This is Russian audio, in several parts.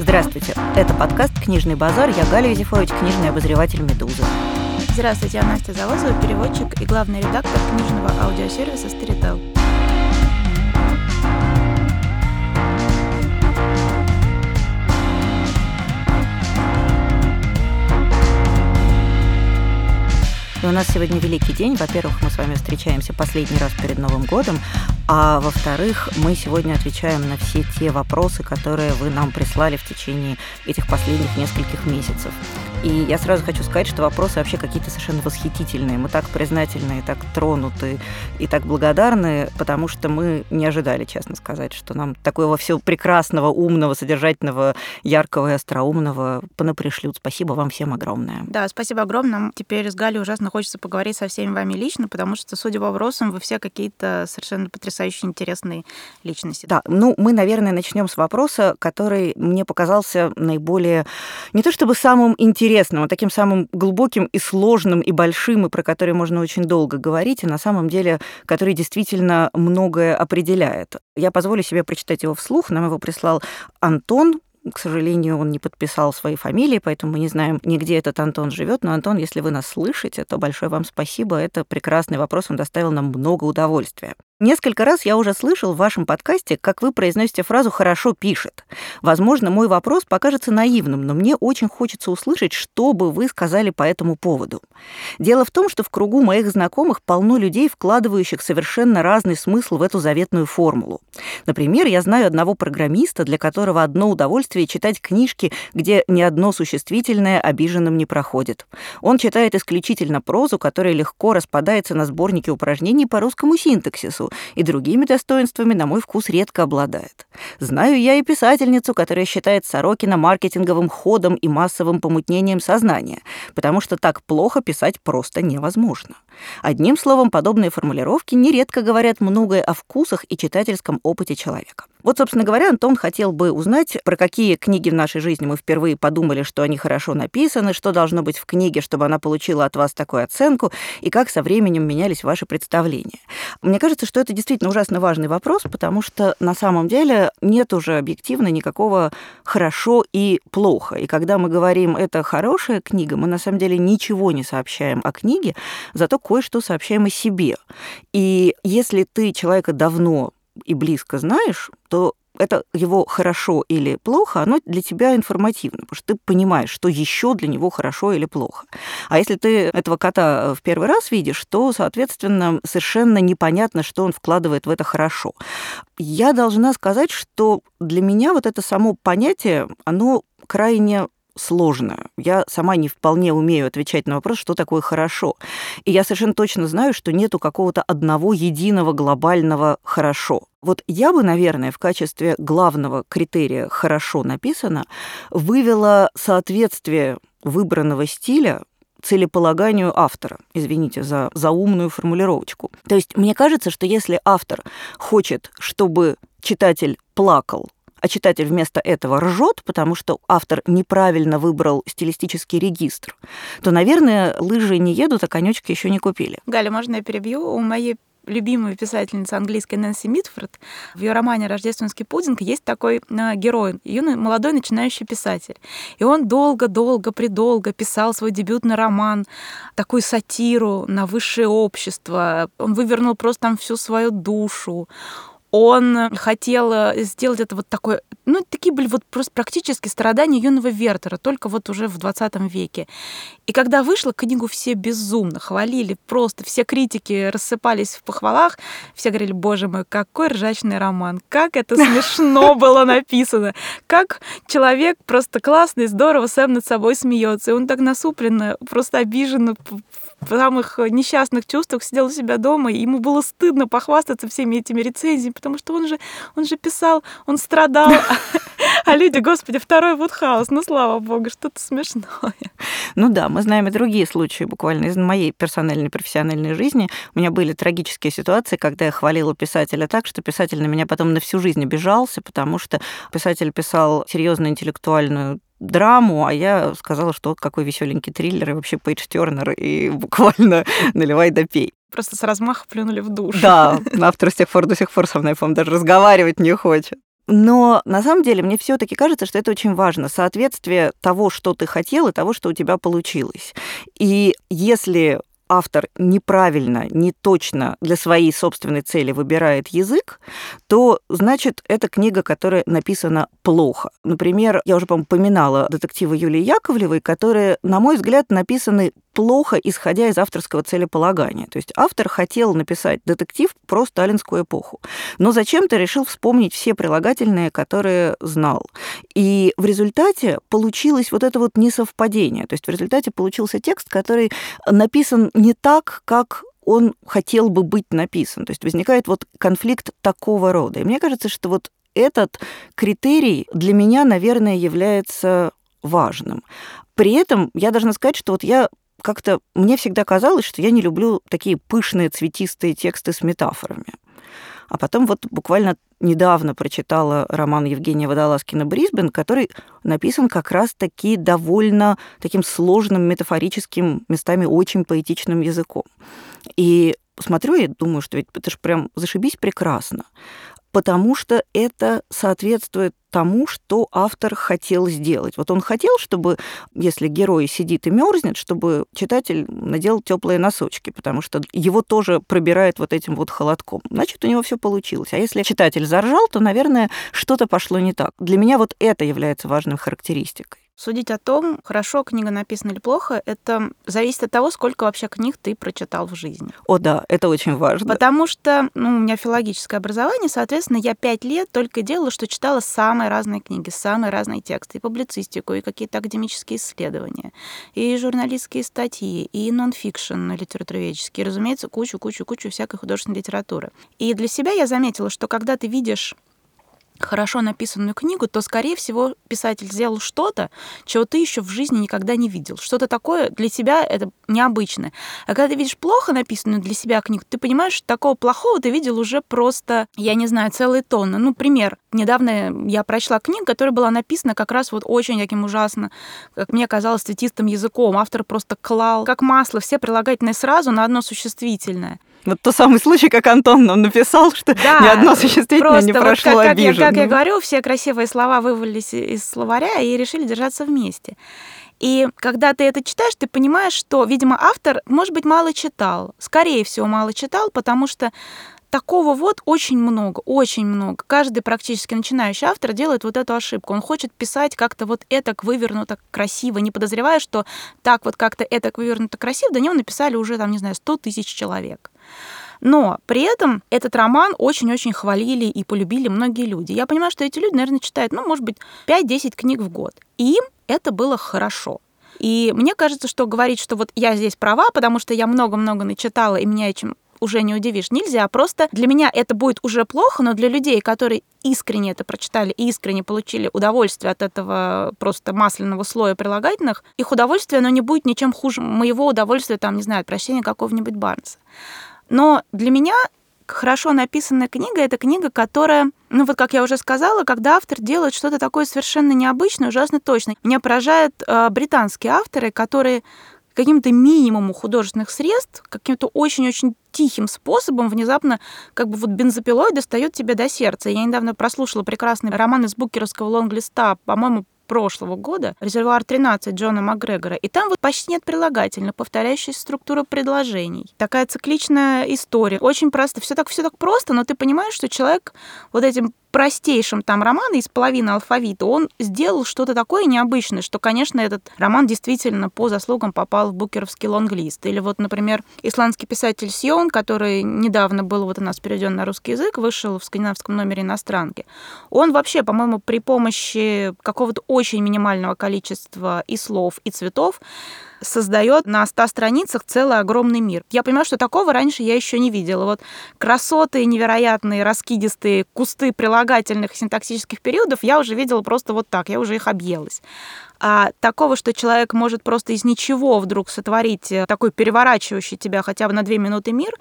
Здравствуйте, это подкаст «Книжный базар». Я Галя Юзефович, книжный обозреватель «Медузы». Здравствуйте, я Настя Завозова, переводчик и главный редактор книжного аудиосервиса «Старител». И у нас сегодня великий день. Во-первых, мы с вами встречаемся последний раз перед Новым годом, а во-вторых, мы сегодня отвечаем на все те вопросы, которые вы нам прислали в течение этих последних нескольких месяцев. И я сразу хочу сказать, что вопросы вообще какие-то совершенно восхитительные. Мы так признательны, и так тронуты, и так благодарны, потому что мы не ожидали, честно сказать, что нам такого всего прекрасного, умного, содержательного, яркого и остроумного понапришлют. Спасибо вам всем огромное. Да, спасибо огромное. Теперь с Галей ужасно хочется поговорить со всеми вами лично, потому что, судя по вопросам, вы все какие-то совершенно потрясающе интересные личности. Да, ну мы, наверное, начнем с вопроса, который мне показался наиболее не то чтобы самым интересным, интересным, а таким самым глубоким и сложным и большим, и про который можно очень долго говорить, и на самом деле, который действительно многое определяет. Я позволю себе прочитать его вслух. Нам его прислал Антон, к сожалению, он не подписал своей фамилии, поэтому мы не знаем, нигде этот Антон живет. Но, Антон, если вы нас слышите, то большое вам спасибо. Это прекрасный вопрос, он доставил нам много удовольствия. Несколько раз я уже слышал в вашем подкасте, как вы произносите фразу «хорошо пишет». Возможно, мой вопрос покажется наивным, но мне очень хочется услышать, что бы вы сказали по этому поводу. Дело в том, что в кругу моих знакомых полно людей, вкладывающих совершенно разный смысл в эту заветную формулу. Например, я знаю одного программиста, для которого одно удовольствие читать книжки, где ни одно существительное обиженным не проходит. Он читает исключительно прозу, которая легко распадается на сборники упражнений по русскому синтаксису, и другими достоинствами, на мой вкус, редко обладает. Знаю я и писательницу, которая считает Сорокина маркетинговым ходом и массовым помутнением сознания, потому что так плохо писать просто невозможно. Одним словом, подобные формулировки нередко говорят многое о вкусах и читательском опыте человека. Вот, собственно говоря, Антон хотел бы узнать, про какие книги в нашей жизни мы впервые подумали, что они хорошо написаны, что должно быть в книге, чтобы она получила от вас такую оценку, и как со временем менялись ваши представления. Мне кажется, что это действительно ужасно важный вопрос, потому что на самом деле нет уже объективно никакого хорошо и плохо. И когда мы говорим «это хорошая книга», мы на самом деле ничего не сообщаем о книге, зато кое-что сообщаем о себе. И если ты человека давно и близко знаешь, то это его хорошо или плохо, оно для тебя информативно, потому что ты понимаешь, что еще для него хорошо или плохо. А если ты этого кота в первый раз видишь, то, соответственно, совершенно непонятно, что он вкладывает в это хорошо. Я должна сказать, что для меня вот это само понятие, оно крайне сложно. Я сама не вполне умею отвечать на вопрос, что такое хорошо. И я совершенно точно знаю, что нету какого-то одного единого глобального хорошо. Вот я бы, наверное, в качестве главного критерия «хорошо написано» вывела соответствие выбранного стиля целеполаганию автора. Извините за заумную формулировочку. То есть мне кажется, что если автор хочет, чтобы читатель плакал а читатель вместо этого ржет, потому что автор неправильно выбрал стилистический регистр, то, наверное, лыжи не едут, а конечки еще не купили. Галя, можно я перебью? У моей любимой писательницы английской Нэнси Митфорд, в ее романе «Рождественский пудинг» есть такой э, герой, юный, молодой начинающий писатель. И он долго-долго, придолго писал свой дебютный роман, такую сатиру на высшее общество. Он вывернул просто там всю свою душу он хотел э, сделать это вот такое, ну, такие были вот просто практически страдания юного Вертера, только вот уже в 20 веке. И когда вышла, книгу все безумно хвалили, просто все критики рассыпались в похвалах, все говорили, боже мой, какой ржачный роман, как это смешно было написано, как человек просто классный, здорово сам над собой смеется, и он так насупленно, просто обиженно в самых несчастных чувствах сидел у себя дома, и ему было стыдно похвастаться всеми этими рецензиями, потому что он же, он же писал, он страдал, а люди, господи, второй Вудхаус, ну слава богу, что-то смешное. Ну да, мы знаем и другие случаи буквально из моей персональной профессиональной жизни. У меня были трагические ситуации, когда я хвалила писателя так, что писатель на меня потом на всю жизнь обижался, потому что писатель писал серьезную интеллектуальную драму, а я сказала, что какой веселенький триллер, и вообще Пейдж Тернер, и буквально наливай да пей. Просто с размаха плюнули в душ. Да, автор с тех пор до сих пор со мной, по-моему, даже разговаривать не хочет. Но на самом деле мне все-таки кажется, что это очень важно. Соответствие того, что ты хотел, и того, что у тебя получилось. И если автор неправильно, не точно для своей собственной цели выбирает язык, то значит это книга, которая написана плохо. Например, я уже, по-моему, поминала детективы Юлии Яковлевой, которые, на мой взгляд, написаны плохо, исходя из авторского целеполагания. То есть автор хотел написать детектив про сталинскую эпоху, но зачем-то решил вспомнить все прилагательные, которые знал. И в результате получилось вот это вот несовпадение. То есть в результате получился текст, который написан не так, как он хотел бы быть написан. То есть возникает вот конфликт такого рода. И мне кажется, что вот этот критерий для меня, наверное, является важным. При этом я должна сказать, что вот я как-то мне всегда казалось, что я не люблю такие пышные цветистые тексты с метафорами. А потом вот буквально недавно прочитала роман Евгения Водолазкина «Брисбен», который написан как раз-таки довольно таким сложным, метафорическим, местами очень поэтичным языком. И смотрю и думаю, что ведь это же прям зашибись прекрасно потому что это соответствует тому, что автор хотел сделать. Вот он хотел, чтобы, если герой сидит и мерзнет, чтобы читатель надел теплые носочки, потому что его тоже пробирает вот этим вот холодком. Значит, у него все получилось. А если читатель заржал, то, наверное, что-то пошло не так. Для меня вот это является важной характеристикой. Судить о том, хорошо книга написана или плохо, это зависит от того, сколько вообще книг ты прочитал в жизни. О, да, это очень важно. Потому что ну, у меня филологическое образование, соответственно, я пять лет только делала, что читала самые разные книги, самые разные тексты, и публицистику, и какие-то академические исследования, и журналистские статьи, и нон-фикшн литературоведческие, разумеется, кучу-кучу-кучу всякой художественной литературы. И для себя я заметила, что когда ты видишь хорошо написанную книгу, то, скорее всего, писатель сделал что-то, чего ты еще в жизни никогда не видел. Что-то такое для тебя это необычное. А когда ты видишь плохо написанную для себя книгу, ты понимаешь, что такого плохого ты видел уже просто, я не знаю, целые тонны. Ну, пример. Недавно я прочла книгу, которая была написана как раз вот очень таким ужасно, как мне казалось, цветистым языком. Автор просто клал, как масло, все прилагательные сразу на одно существительное. Вот тот самый случай, как Антон нам написал, что да, ни одно существительное не прошло вот как. Как, я, как я говорю, все красивые слова вывалились из словаря и решили держаться вместе. И когда ты это читаешь, ты понимаешь, что, видимо, автор, может быть, мало читал. Скорее всего, мало читал, потому что такого вот очень много, очень много. Каждый практически начинающий автор делает вот эту ошибку. Он хочет писать как-то вот это вывернуто красиво, не подозревая, что так вот как-то это вывернуто красиво, до него написали уже, там, не знаю, 100 тысяч человек. Но при этом этот роман очень-очень хвалили и полюбили многие люди. Я понимаю, что эти люди, наверное, читают, ну, может быть, 5-10 книг в год. И им это было хорошо. И мне кажется, что говорить, что вот я здесь права, потому что я много-много начитала, и меня этим уже не удивишь. Нельзя. Просто для меня это будет уже плохо, но для людей, которые искренне это прочитали и искренне получили удовольствие от этого просто масляного слоя прилагательных, их удовольствие, оно не будет ничем хуже моего удовольствия, там, не знаю, от прочтения какого-нибудь Барнса. Но для меня хорошо написанная книга — это книга, которая, ну вот как я уже сказала, когда автор делает что-то такое совершенно необычное, ужасно точно. Меня поражают э, британские авторы, которые каким-то минимуму художественных средств, каким-то очень-очень тихим способом внезапно как бы вот бензопилой достает тебя до сердца. Я недавно прослушала прекрасный роман из букеровского лонглиста, по-моему, прошлого года «Резервуар 13» Джона Макгрегора, и там вот почти нет прилагательных, повторяющаяся структура предложений. Такая цикличная история. Очень просто. Все так, все так просто, но ты понимаешь, что человек вот этим простейшем там романа из половины алфавита, он сделал что-то такое необычное, что, конечно, этот роман действительно по заслугам попал в букеровский лонглист. Или вот, например, исландский писатель Сион, который недавно был вот у нас переведен на русский язык, вышел в скандинавском номере иностранки. Он вообще, по-моему, при помощи какого-то очень минимального количества и слов, и цветов создает на 100 страницах целый огромный мир. Я понимаю, что такого раньше я еще не видела. Вот красоты невероятные, раскидистые кусты прилагательных синтаксических периодов я уже видела просто вот так, я уже их объелась. А такого, что человек может просто из ничего вдруг сотворить э, такой переворачивающий тебя хотя бы на две минуты мир,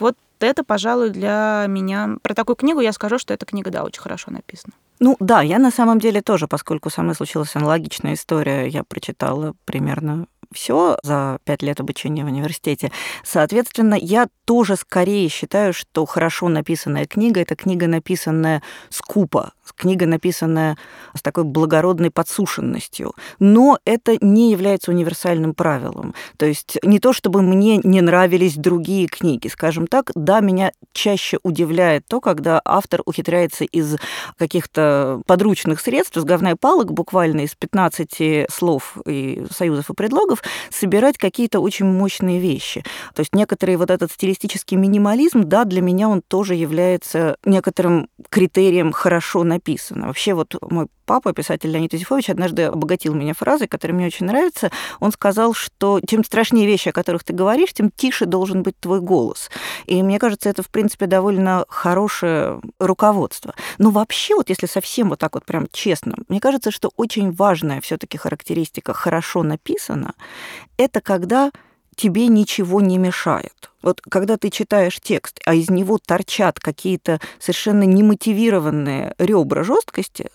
вот это, пожалуй, для меня... Про такую книгу я скажу, что эта книга, да, очень хорошо написана. Ну да, я на самом деле тоже, поскольку со мной случилась аналогичная история, я прочитала примерно все за пять лет обучения в университете. Соответственно, я тоже скорее считаю, что хорошо написанная книга — это книга, написанная скупо, книга, написанная с такой благородной подсушенностью. Но это не является универсальным правилом. То есть не то, чтобы мне не нравились другие книги. Скажем так, да, меня чаще удивляет то, когда автор ухитряется из каких-то подручных средств, из говна палок, буквально из 15 слов и союзов и предлогов, собирать какие-то очень мощные вещи. То есть некоторый вот этот стилистический минимализм, да, для меня он тоже является некоторым критерием хорошо написано. Вообще вот мой папа, писатель Леонид Юзефович, однажды обогатил меня фразой, которая мне очень нравится. Он сказал, что чем страшнее вещи, о которых ты говоришь, тем тише должен быть твой голос. И мне кажется, это, в принципе, довольно хорошее руководство. Но вообще, вот если совсем вот так вот прям честно, мне кажется, что очень важная все таки характеристика «хорошо написано» — это когда тебе ничего не мешает. Вот когда ты читаешь текст, а из него торчат какие-то совершенно немотивированные ребра жесткости,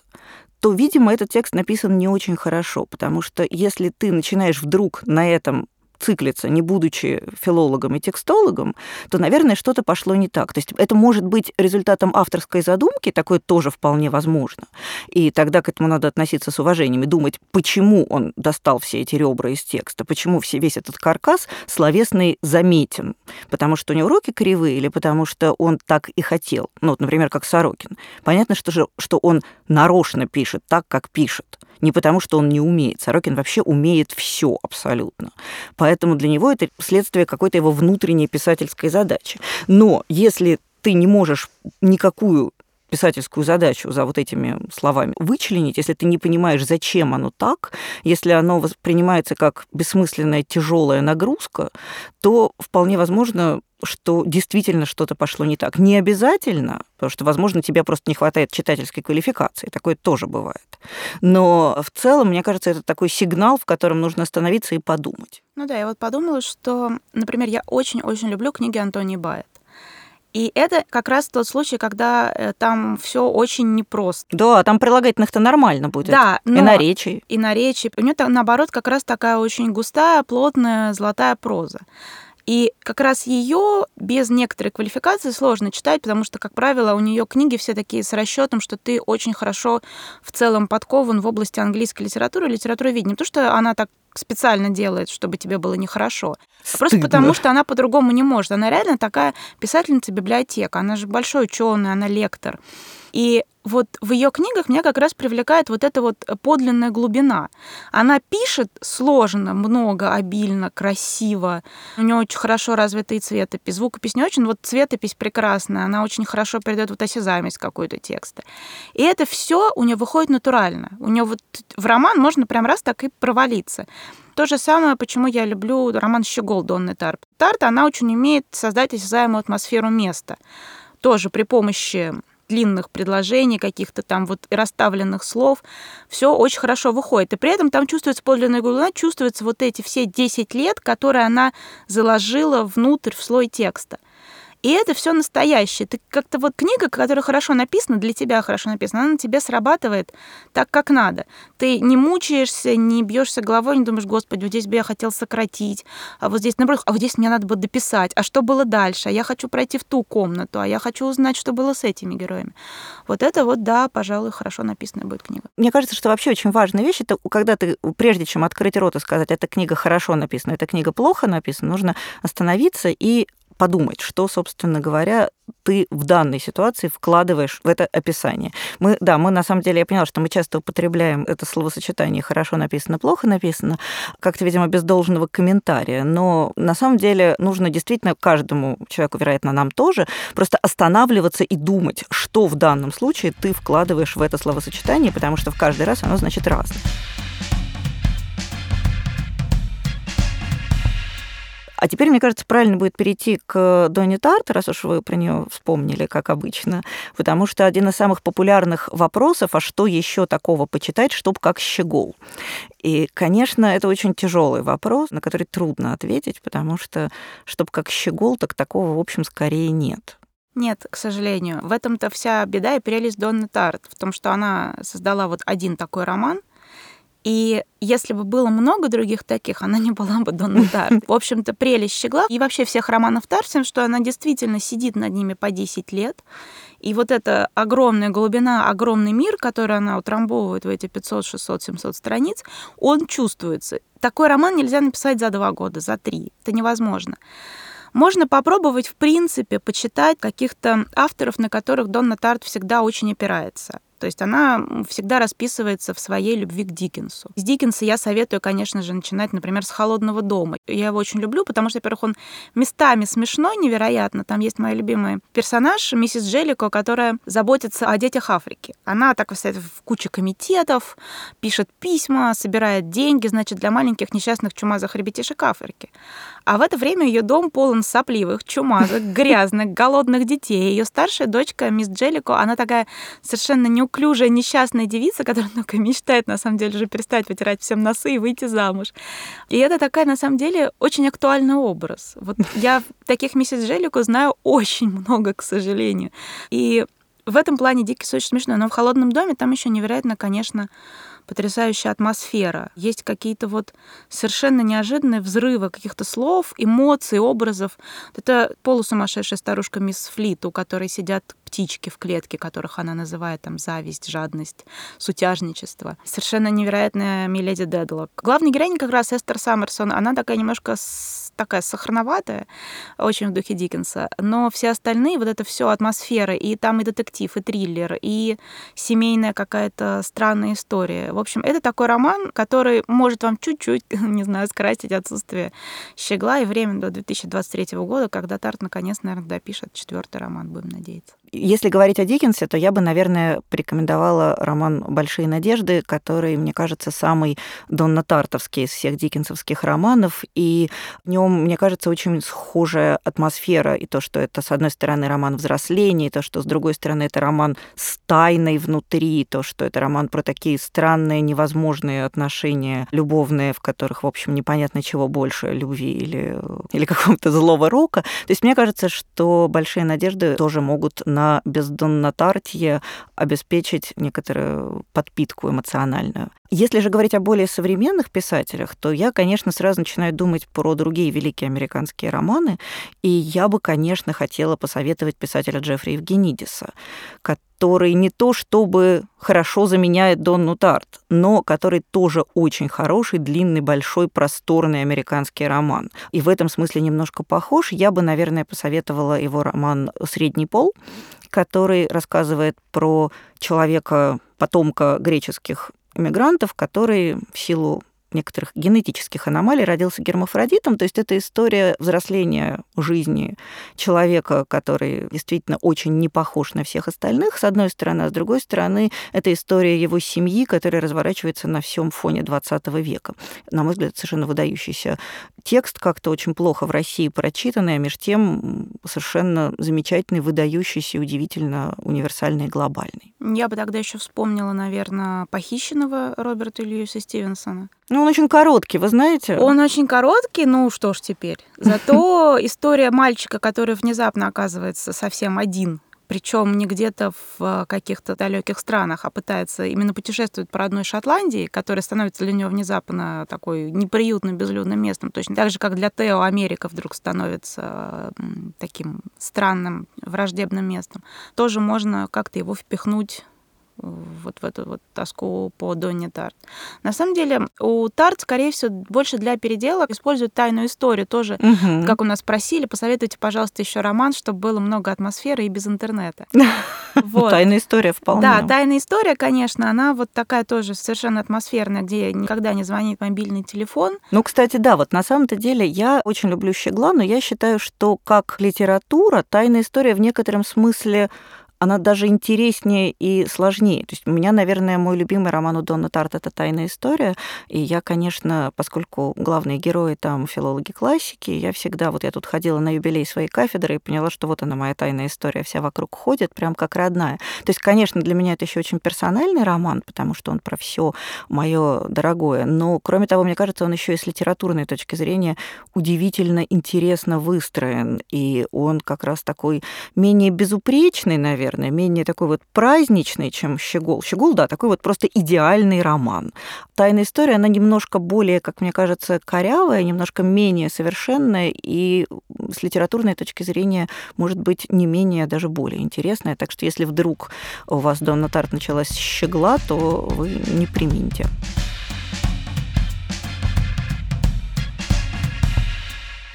то, видимо, этот текст написан не очень хорошо, потому что если ты начинаешь вдруг на этом циклиться, не будучи филологом и текстологом, то, наверное, что-то пошло не так. То есть это может быть результатом авторской задумки, такое тоже вполне возможно. И тогда к этому надо относиться с уважением и думать, почему он достал все эти ребра из текста, почему все, весь этот каркас словесный заметен. Потому что у него руки кривые или потому что он так и хотел. Ну, вот, например, как Сорокин. Понятно, что, же, что он нарочно пишет так, как пишет. Не потому, что он не умеет. Сорокин вообще умеет все абсолютно. Поэтому для него это следствие какой-то его внутренней писательской задачи. Но если ты не можешь никакую писательскую задачу за вот этими словами вычленить, если ты не понимаешь, зачем оно так, если оно воспринимается как бессмысленная тяжелая нагрузка, то вполне возможно что действительно что-то пошло не так. Не обязательно, потому что, возможно, тебе просто не хватает читательской квалификации. Такое тоже бывает. Но в целом, мне кажется, это такой сигнал, в котором нужно остановиться и подумать. Ну да, я вот подумала, что, например, я очень-очень люблю книги Антони Байет. И это как раз тот случай, когда э, там все очень непросто. Да, там прилагательных-то нормально будет. Да, но... И на речи. И на речи. У нее наоборот как раз такая очень густая, плотная, золотая проза. И как раз ее без некоторой квалификации сложно читать, потому что, как правило, у нее книги все такие с расчетом, что ты очень хорошо в целом подкован в области английской литературы и литературоведения. Не то, что она так специально делает, чтобы тебе было нехорошо. А просто потому, что она по-другому не может. Она реально такая писательница библиотека. Она же большой ученый, она лектор. И вот в ее книгах меня как раз привлекает вот эта вот подлинная глубина. Она пишет сложно, много, обильно, красиво. У нее очень хорошо развитый цветопись. Звукопись не очень, вот цветопись прекрасная. Она очень хорошо передает вот осязаемость какой-то текста. И это все у нее выходит натурально. У нее вот в роман можно прям раз так и провалиться. То же самое, почему я люблю роман «Щегол» Донны Тарп. Тарт, она очень умеет создать осязаемую атмосферу места. Тоже при помощи длинных предложений, каких-то там вот расставленных слов, все очень хорошо выходит. И при этом там чувствуется подлинная глубина, чувствуются вот эти все 10 лет, которые она заложила внутрь в слой текста. И это все настоящее. Ты как-то вот книга, которая хорошо написана, для тебя хорошо написана, она на тебе срабатывает так, как надо. Ты не мучаешься, не бьешься головой, не думаешь, господи, вот здесь бы я хотел сократить, а вот здесь, наоборот, а вот здесь мне надо было дописать, а что было дальше, а я хочу пройти в ту комнату, а я хочу узнать, что было с этими героями. Вот это вот, да, пожалуй, хорошо написанная будет книга. Мне кажется, что вообще очень важная вещь, это когда ты, прежде чем открыть рот и сказать, эта книга хорошо написана, эта книга плохо написана, нужно остановиться и подумать, что, собственно говоря, ты в данной ситуации вкладываешь в это описание. Мы, да, мы на самом деле, я поняла, что мы часто употребляем это словосочетание «хорошо написано», «плохо написано», как-то, видимо, без должного комментария, но на самом деле нужно действительно каждому человеку, вероятно, нам тоже, просто останавливаться и думать, что в данном случае ты вкладываешь в это словосочетание, потому что в каждый раз оно значит разное. А теперь, мне кажется, правильно будет перейти к Донни Тарт, раз уж вы про нее вспомнили, как обычно, потому что один из самых популярных вопросов, а что еще такого почитать, чтобы как щегол? И, конечно, это очень тяжелый вопрос, на который трудно ответить, потому что, чтобы как щегол, так такого, в общем, скорее нет. Нет, к сожалению. В этом-то вся беда и прелесть Донны Тарт, в том, что она создала вот один такой роман, И если бы было много других таких, она не была бы Донна Тарт. В общем-то, прелесть Щегла и вообще всех романов Тарсен, что она действительно сидит над ними по 10 лет. И вот эта огромная глубина, огромный мир, который она утрамбовывает в эти 500, 600, 700 страниц, он чувствуется. Такой роман нельзя написать за два года, за три. Это невозможно. Можно попробовать, в принципе, почитать каких-то авторов, на которых Донна Тарт всегда очень опирается. То есть она всегда расписывается в своей любви к Диккенсу. С Диккенса я советую, конечно же, начинать, например, с «Холодного дома». Я его очень люблю, потому что, во-первых, он местами смешной невероятно. Там есть моя любимая персонаж, миссис Джеллико, которая заботится о детях Африки. Она так стоит в куче комитетов, пишет письма, собирает деньги, значит, для маленьких несчастных чумазых ребятишек Африки. А в это время ее дом полон сопливых, чумазых, грязных, голодных детей. Ее старшая дочка, мисс Джеллико, она такая совершенно неуклюжая, несчастная девица, которая только мечтает, на самом деле, уже перестать вытирать всем носы и выйти замуж. И это такая, на самом деле, очень актуальный образ. Вот я таких миссис Джеллико знаю очень много, к сожалению. И в этом плане Диккис очень смешной. Но в «Холодном доме» там еще невероятно, конечно, потрясающая атмосфера. Есть какие-то вот совершенно неожиданные взрывы каких-то слов, эмоций, образов. Это полусумасшедшая старушка мисс Флит, у которой сидят птички в клетке, которых она называет там зависть, жадность, сутяжничество. Совершенно невероятная Миледи Дедлок. Главная героиня как раз Эстер Саммерсон, она такая немножко такая сахарноватая, очень в духе Диккенса, но все остальные, вот это все атмосфера, и там и детектив, и триллер, и семейная какая-то странная история. В общем, это такой роман, который может вам чуть-чуть, не знаю, скрасить отсутствие щегла и время до 2023 года, когда Тарт наконец, наверное, допишет четвертый роман, будем надеяться. Если говорить о Диккенсе, то я бы, наверное, порекомендовала роман «Большие надежды», который, мне кажется, самый Донна Тартовский из всех диккенсовских романов. И в нем, мне кажется, очень схожая атмосфера. И то, что это, с одной стороны, роман взросления, и то, что, с другой стороны, это роман с тайной внутри, то, что это роман про такие странные, невозможные отношения любовные, в которых, в общем, непонятно чего больше, любви или, или какого-то злого рока. То есть мне кажется, что «Большие надежды» тоже могут на бездоннотартье обеспечить некоторую подпитку эмоциональную. Если же говорить о более современных писателях, то я, конечно, сразу начинаю думать про другие великие американские романы, и я бы, конечно, хотела посоветовать писателя Джеффри Евгенидиса, который не то чтобы хорошо заменяет Донну Тарт, но который тоже очень хороший, длинный, большой, просторный американский роман. И в этом смысле немножко похож. Я бы, наверное, посоветовала его роман «Средний пол», который рассказывает про человека, потомка греческих иммигрантов, который в силу некоторых генетических аномалий родился гермафродитом. То есть это история взросления жизни человека, который действительно очень не похож на всех остальных, с одной стороны, а с другой стороны, это история его семьи, которая разворачивается на всем фоне 20 века. На мой взгляд, совершенно выдающийся текст, как-то очень плохо в России прочитанный, а между тем совершенно замечательный, выдающийся, удивительно универсальный и глобальный. Я бы тогда еще вспомнила, наверное, похищенного Роберта Льюиса Стивенсона. Ну, он очень короткий, вы знаете? Он очень короткий, ну что ж теперь. Зато история мальчика, который внезапно оказывается совсем один причем не где-то в каких-то далеких странах, а пытается именно путешествовать по родной Шотландии, которая становится для него внезапно такой неприютным, безлюдным местом. Точно так же, как для Тео Америка вдруг становится таким странным, враждебным местом. Тоже можно как-то его впихнуть вот в эту вот тоску по Донне Тарт. На самом деле у Тарт, скорее всего, больше для переделок используют тайную историю тоже, угу. как у нас просили, посоветуйте, пожалуйста, еще роман, чтобы было много атмосферы и без интернета. Вот. Тайная история вполне. Да, тайная история, конечно, она вот такая тоже совершенно атмосферная, где никогда не звонит мобильный телефон. Ну, кстати, да, вот на самом-то деле я очень люблю Щегла, но я считаю, что как литература тайная история в некотором смысле она даже интереснее и сложнее. То есть у меня, наверное, мой любимый роман у Донна Тарт это «Тайная история». И я, конечно, поскольку главные герои там филологи классики, я всегда, вот я тут ходила на юбилей своей кафедры и поняла, что вот она моя тайная история, вся вокруг ходит, прям как родная. То есть, конечно, для меня это еще очень персональный роман, потому что он про все мое дорогое. Но, кроме того, мне кажется, он еще и с литературной точки зрения удивительно интересно выстроен. И он как раз такой менее безупречный, наверное, наверное, менее такой вот праздничный, чем «Щегол». «Щегол», да, такой вот просто идеальный роман. «Тайная история», она немножко более, как мне кажется, корявая, немножко менее совершенная и с литературной точки зрения, может быть, не менее, а даже более интересная. Так что если вдруг у вас Донна Тарт началась с «Щегла», то вы не примите.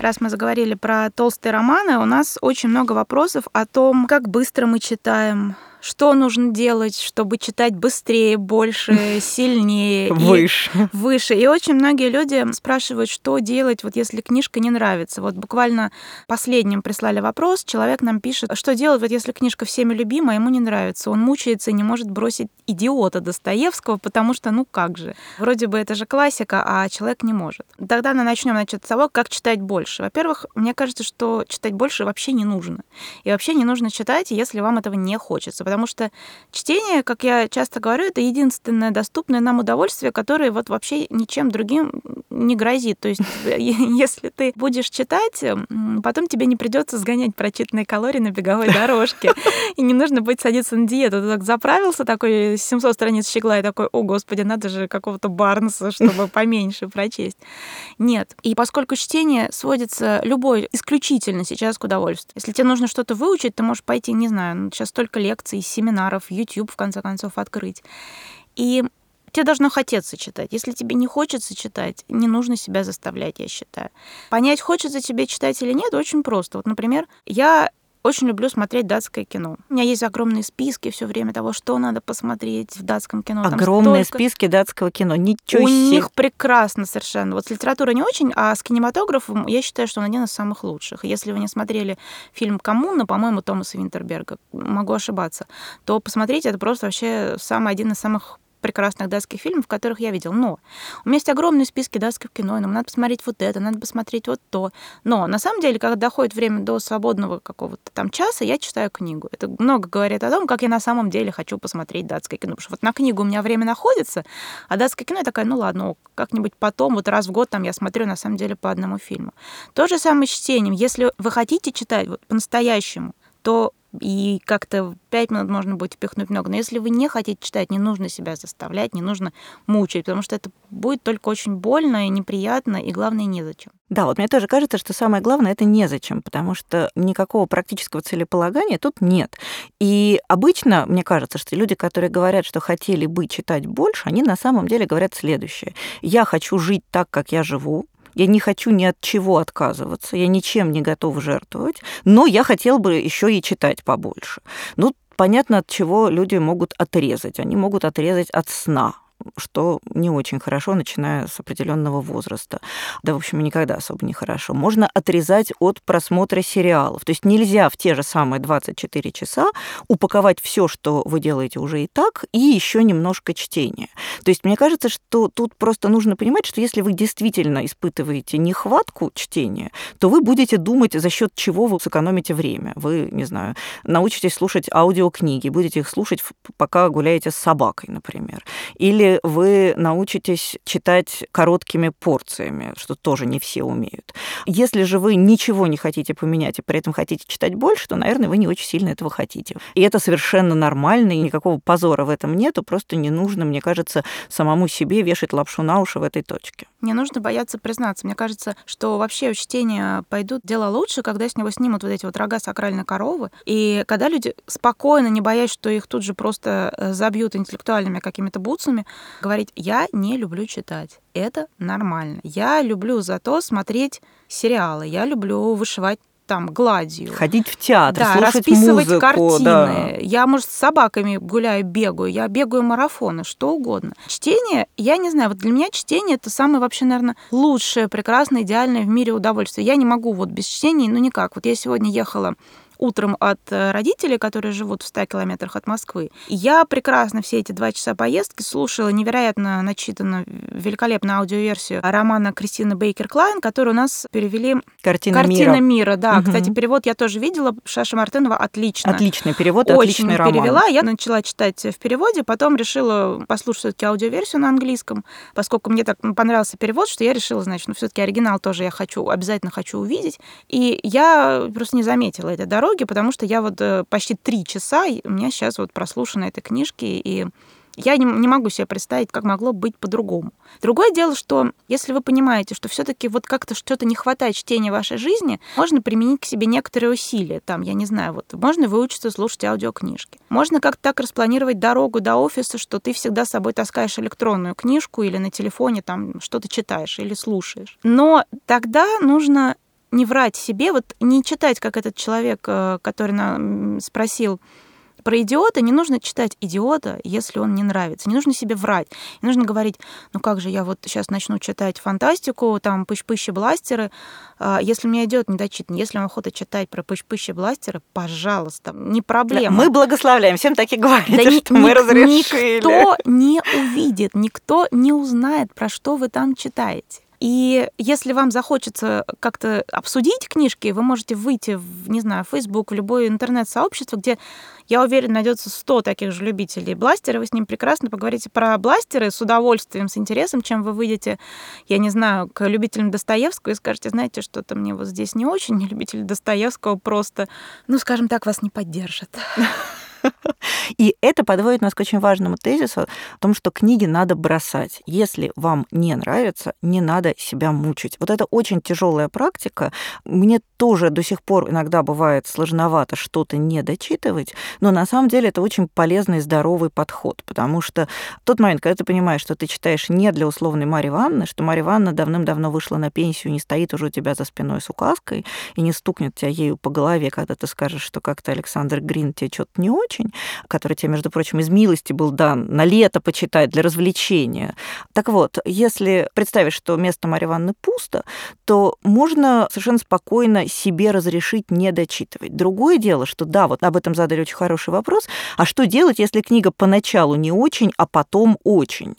Раз мы заговорили про толстые романы, у нас очень много вопросов о том, как быстро мы читаем, что нужно делать, чтобы читать быстрее, больше, сильнее. Выше. И выше. И очень многие люди спрашивают, что делать, вот если книжка не нравится. Вот буквально последним прислали вопрос, человек нам пишет, что делать, вот если книжка всеми любимая, ему не нравится, он мучается и не может бросить идиота Достоевского, потому что, ну как же, вроде бы это же классика, а человек не может. Тогда мы начнем, значит, с того, как читать больше. Во-первых, мне кажется, что читать больше вообще не нужно. И вообще не нужно читать, если вам этого не хочется потому что чтение, как я часто говорю, это единственное доступное нам удовольствие, которое вот вообще ничем другим не грозит. То есть если ты будешь читать, потом тебе не придется сгонять прочитанные калории на беговой дорожке. И не нужно будет садиться на диету. Ты так заправился, такой 700 страниц щегла, и такой, о, господи, надо же какого-то Барнса, чтобы поменьше прочесть. Нет. И поскольку чтение сводится любой исключительно сейчас к удовольствию. Если тебе нужно что-то выучить, ты можешь пойти, не знаю, сейчас столько лекций, семинаров, YouTube, в конце концов, открыть. И тебе должно хотеться читать. Если тебе не хочется читать, не нужно себя заставлять, я считаю. Понять, хочется тебе читать или нет, очень просто. Вот, например, я очень люблю смотреть датское кино. У меня есть огромные списки все время того, что надо посмотреть в датском кино. Огромные столько... списки датского кино. Ничего У себе. них прекрасно совершенно. Вот с литературой не очень, а с кинематографом я считаю, что он один из самых лучших. Если вы не смотрели фильм «Коммуна», по-моему, Томаса Винтерберга, могу ошибаться, то посмотрите, это просто вообще самый один из самых прекрасных датских фильмов, которых я видел. Но у меня есть огромные списки датских кино, и нам надо посмотреть вот это, надо посмотреть вот то. Но на самом деле, когда доходит время до свободного какого-то там часа, я читаю книгу. Это много говорит о том, как я на самом деле хочу посмотреть датское кино. Потому что вот на книгу у меня время находится, а датское кино я такая, ну ладно, как-нибудь потом, вот раз в год там я смотрю на самом деле по одному фильму. То же самое с чтением. Если вы хотите читать вот, по-настоящему, то и как-то пять минут можно будет впихнуть много. Но если вы не хотите читать, не нужно себя заставлять, не нужно мучить, потому что это будет только очень больно и неприятно, и главное, незачем. Да, вот мне тоже кажется, что самое главное это незачем, потому что никакого практического целеполагания тут нет. И обычно, мне кажется, что люди, которые говорят, что хотели бы читать больше, они на самом деле говорят следующее. Я хочу жить так, как я живу, я не хочу ни от чего отказываться, я ничем не готов жертвовать, но я хотел бы еще и читать побольше. Ну, понятно, от чего люди могут отрезать. Они могут отрезать от сна, что не очень хорошо, начиная с определенного возраста. Да, в общем, никогда особо не хорошо. Можно отрезать от просмотра сериалов. То есть нельзя в те же самые 24 часа упаковать все, что вы делаете уже и так, и еще немножко чтения. То есть мне кажется, что тут просто нужно понимать, что если вы действительно испытываете нехватку чтения, то вы будете думать, за счет чего вы сэкономите время. Вы, не знаю, научитесь слушать аудиокниги, будете их слушать, пока гуляете с собакой, например. Или вы научитесь читать короткими порциями, что тоже не все умеют. Если же вы ничего не хотите поменять и при этом хотите читать больше, то, наверное, вы не очень сильно этого хотите. И это совершенно нормально, и никакого позора в этом нету, просто не нужно, мне кажется, самому себе вешать лапшу на уши в этой точке. Не нужно бояться признаться. Мне кажется, что вообще чтения пойдут дело лучше, когда с него снимут вот эти вот рога сакральной коровы, и когда люди спокойно, не боясь, что их тут же просто э, забьют интеллектуальными какими-то бутсами, говорить, я не люблю читать. Это нормально. Я люблю зато смотреть сериалы. Я люблю вышивать там гладью. Ходить в театр, да, слушать расписывать музыку, картины. Да. Я, может, с собаками гуляю, бегаю, я бегаю марафоны, что угодно. Чтение, я не знаю, вот для меня чтение это самое вообще, наверное, лучшее, прекрасное, идеальное в мире удовольствие. Я не могу вот без чтения, ну никак. Вот я сегодня ехала утром от э, родителей, которые живут в 100 километрах от Москвы. я прекрасно все эти два часа поездки слушала невероятно начитанную, великолепную аудиоверсию романа Кристины Бейкер Клайн, которую у нас перевели «Картина, Картина мира». мира». Да, угу. кстати, перевод я тоже видела. Шаша Мартынова отлично. Отличный перевод, Очень отличный роман. перевела. Я начала читать в переводе, потом решила послушать все-таки аудиоверсию на английском, поскольку мне так понравился перевод, что я решила, значит, ну все-таки оригинал тоже я хочу, обязательно хочу увидеть. И я просто не заметила этой дороги дороге, потому что я вот э, почти три часа, у меня сейчас вот прослушана этой книжки, и я не, не могу себе представить, как могло быть по-другому. Другое дело, что если вы понимаете, что все-таки вот как-то что-то не хватает чтения вашей жизни, можно применить к себе некоторые усилия. Там, я не знаю, вот можно выучиться слушать аудиокнижки. Можно как-то так распланировать дорогу до офиса, что ты всегда с собой таскаешь электронную книжку или на телефоне там что-то читаешь или слушаешь. Но тогда нужно не врать себе, вот не читать, как этот человек, э, который спросил, про идиота не нужно читать идиота, если он не нравится. Не нужно себе врать. Не нужно говорить, ну как же, я вот сейчас начну читать фантастику, там пыщ-пыщи бластеры. А, если мне идет недочитан, если вам охота читать про пыщ-пыщи бластеры, пожалуйста, не проблема. Мы благословляем, всем таки говорите, да что ни, мы разрешили. Никто не увидит, никто не узнает, про что вы там читаете. И если вам захочется как-то обсудить книжки, вы можете выйти в, не знаю, Facebook, в любое интернет-сообщество, где, я уверен, найдется 100 таких же любителей бластера, вы с ним прекрасно поговорите про бластеры с удовольствием, с интересом, чем вы выйдете, я не знаю, к любителям Достоевского и скажете, знаете, что-то мне вот здесь не очень, любители Достоевского просто, ну, скажем так, вас не поддержат. И это подводит нас к очень важному тезису о том, что книги надо бросать. Если вам не нравится, не надо себя мучить. Вот это очень тяжелая практика. Мне тоже до сих пор иногда бывает сложновато что-то не дочитывать, но на самом деле это очень полезный здоровый подход, потому что тот момент, когда ты понимаешь, что ты читаешь не для условной Марьи Ивановны, что Марья Ивановна давным-давно вышла на пенсию, не стоит уже у тебя за спиной с указкой и не стукнет тебя ею по голове, когда ты скажешь, что как-то Александр Грин тебе что-то не очень, который тебе, между прочим, из милости был дан на лето почитать для развлечения. Так вот, если представишь, что место Марьи Ивановны пусто, то можно совершенно спокойно себе разрешить не дочитывать. Другое дело, что да, вот об этом задали очень хороший вопрос, а что делать, если книга поначалу не очень, а потом очень?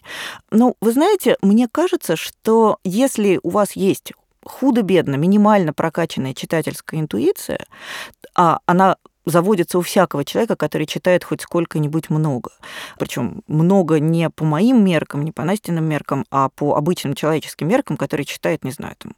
Ну, вы знаете, мне кажется, что если у вас есть худо-бедно, минимально прокачанная читательская интуиция, а она заводится у всякого человека, который читает хоть сколько-нибудь много. Причем много не по моим меркам, не по Настиным меркам, а по обычным человеческим меркам, который читает, не знаю, там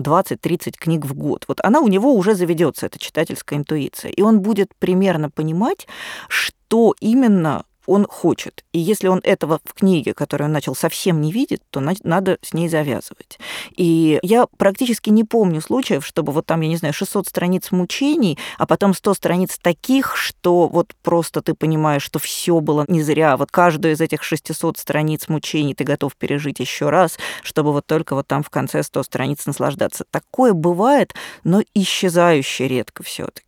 20-30 книг в год. Вот она у него уже заведется, эта читательская интуиция. И он будет примерно понимать, что именно он хочет. И если он этого в книге, которую он начал, совсем не видит, то надо с ней завязывать. И я практически не помню случаев, чтобы вот там, я не знаю, 600 страниц мучений, а потом 100 страниц таких, что вот просто ты понимаешь, что все было не зря. Вот каждую из этих 600 страниц мучений ты готов пережить еще раз, чтобы вот только вот там в конце 100 страниц наслаждаться. Такое бывает, но исчезающе редко все таки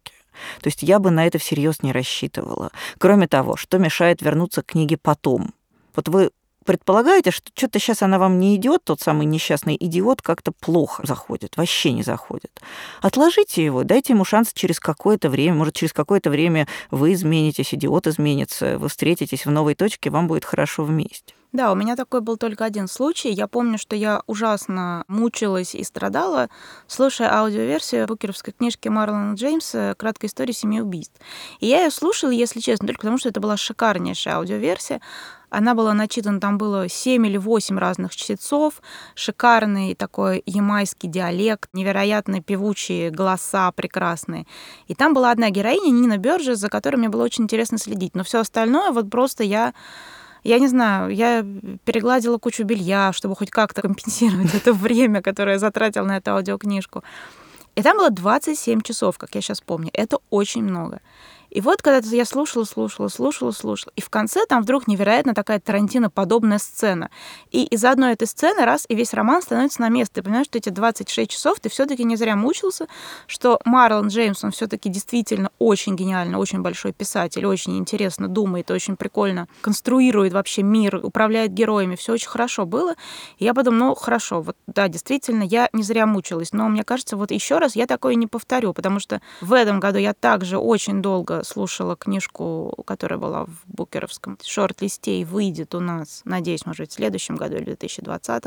то есть я бы на это всерьез не рассчитывала. Кроме того, что мешает вернуться к книге потом? Вот вы предполагаете, что что-то сейчас она вам не идет, тот самый несчастный идиот как-то плохо заходит, вообще не заходит. Отложите его, дайте ему шанс через какое-то время, может, через какое-то время вы изменитесь, идиот изменится, вы встретитесь в новой точке, вам будет хорошо вместе. Да, у меня такой был только один случай. Я помню, что я ужасно мучилась и страдала, слушая аудиоверсию букеровской книжки Марлона Джеймса «Краткая история семи убийств». И я ее слушала, если честно, только потому, что это была шикарнейшая аудиоверсия. Она была начитана, там было 7 или 8 разных чтецов, шикарный такой ямайский диалект, невероятно певучие голоса прекрасные. И там была одна героиня, Нина Бёрджес, за которой мне было очень интересно следить. Но все остальное вот просто я я не знаю, я перегладила кучу белья, чтобы хоть как-то компенсировать это время, которое я затратила на эту аудиокнижку. И там было 27 часов, как я сейчас помню. Это очень много. И вот когда я слушала, слушала, слушала, слушала, и в конце там вдруг невероятно такая Тарантино-подобная сцена. И из одной этой сцены раз и весь роман становится на место. Ты понимаешь, что эти 26 часов ты все таки не зря мучился, что Марлон Джеймс, он все таки действительно очень гениально, очень большой писатель, очень интересно думает, очень прикольно конструирует вообще мир, управляет героями, все очень хорошо было. И я подумала, ну хорошо, вот да, действительно, я не зря мучилась, но мне кажется, вот еще раз я такое не повторю, потому что в этом году я также очень долго слушала книжку, которая была в букеровском шорт-листе и выйдет у нас, надеюсь, может быть, в следующем году или в 2020.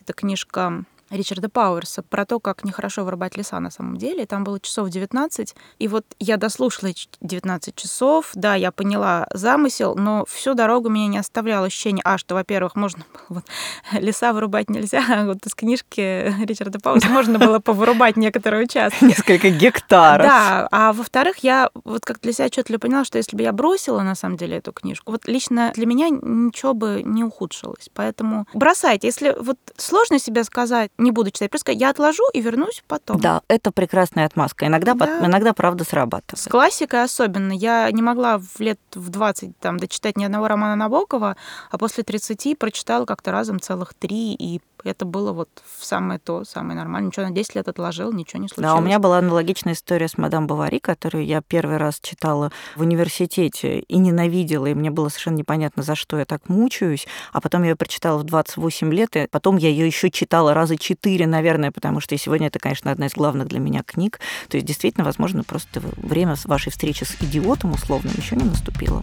Это книжка Ричарда Пауэрса про то, как нехорошо вырубать леса на самом деле. Там было часов 19. И вот я дослушала 19 часов, да, я поняла замысел, но всю дорогу меня не оставляло ощущение, а, что, во-первых, можно было вот, леса вырубать нельзя, а вот из книжки Ричарда Пауэрса можно было повырубать некоторые участки. Несколько гектаров. Да, а во-вторых, я вот как для себя отчетливо поняла, что если бы я бросила, на самом деле, эту книжку, вот лично для меня ничего бы не ухудшилось. Поэтому бросайте. Если вот сложно себе сказать, не буду читать. Просто я отложу и вернусь потом. Да, это прекрасная отмазка. Иногда, да. иногда правда срабатывает. С классикой особенно. Я не могла в лет в 20 там, дочитать ни одного романа Набокова, а после 30 прочитала как-то разом целых три и это было вот в самое то, самое нормальное. Ничего на 10 лет отложил, ничего не случилось. Да, у меня была аналогичная история с мадам Бавари, которую я первый раз читала в университете и ненавидела, и мне было совершенно непонятно, за что я так мучаюсь. А потом я ее прочитала в 28 лет, и потом я ее еще читала раза четыре, наверное, потому что сегодня это, конечно, одна из главных для меня книг. То есть, действительно, возможно, просто время вашей встречи с идиотом условным еще не наступило.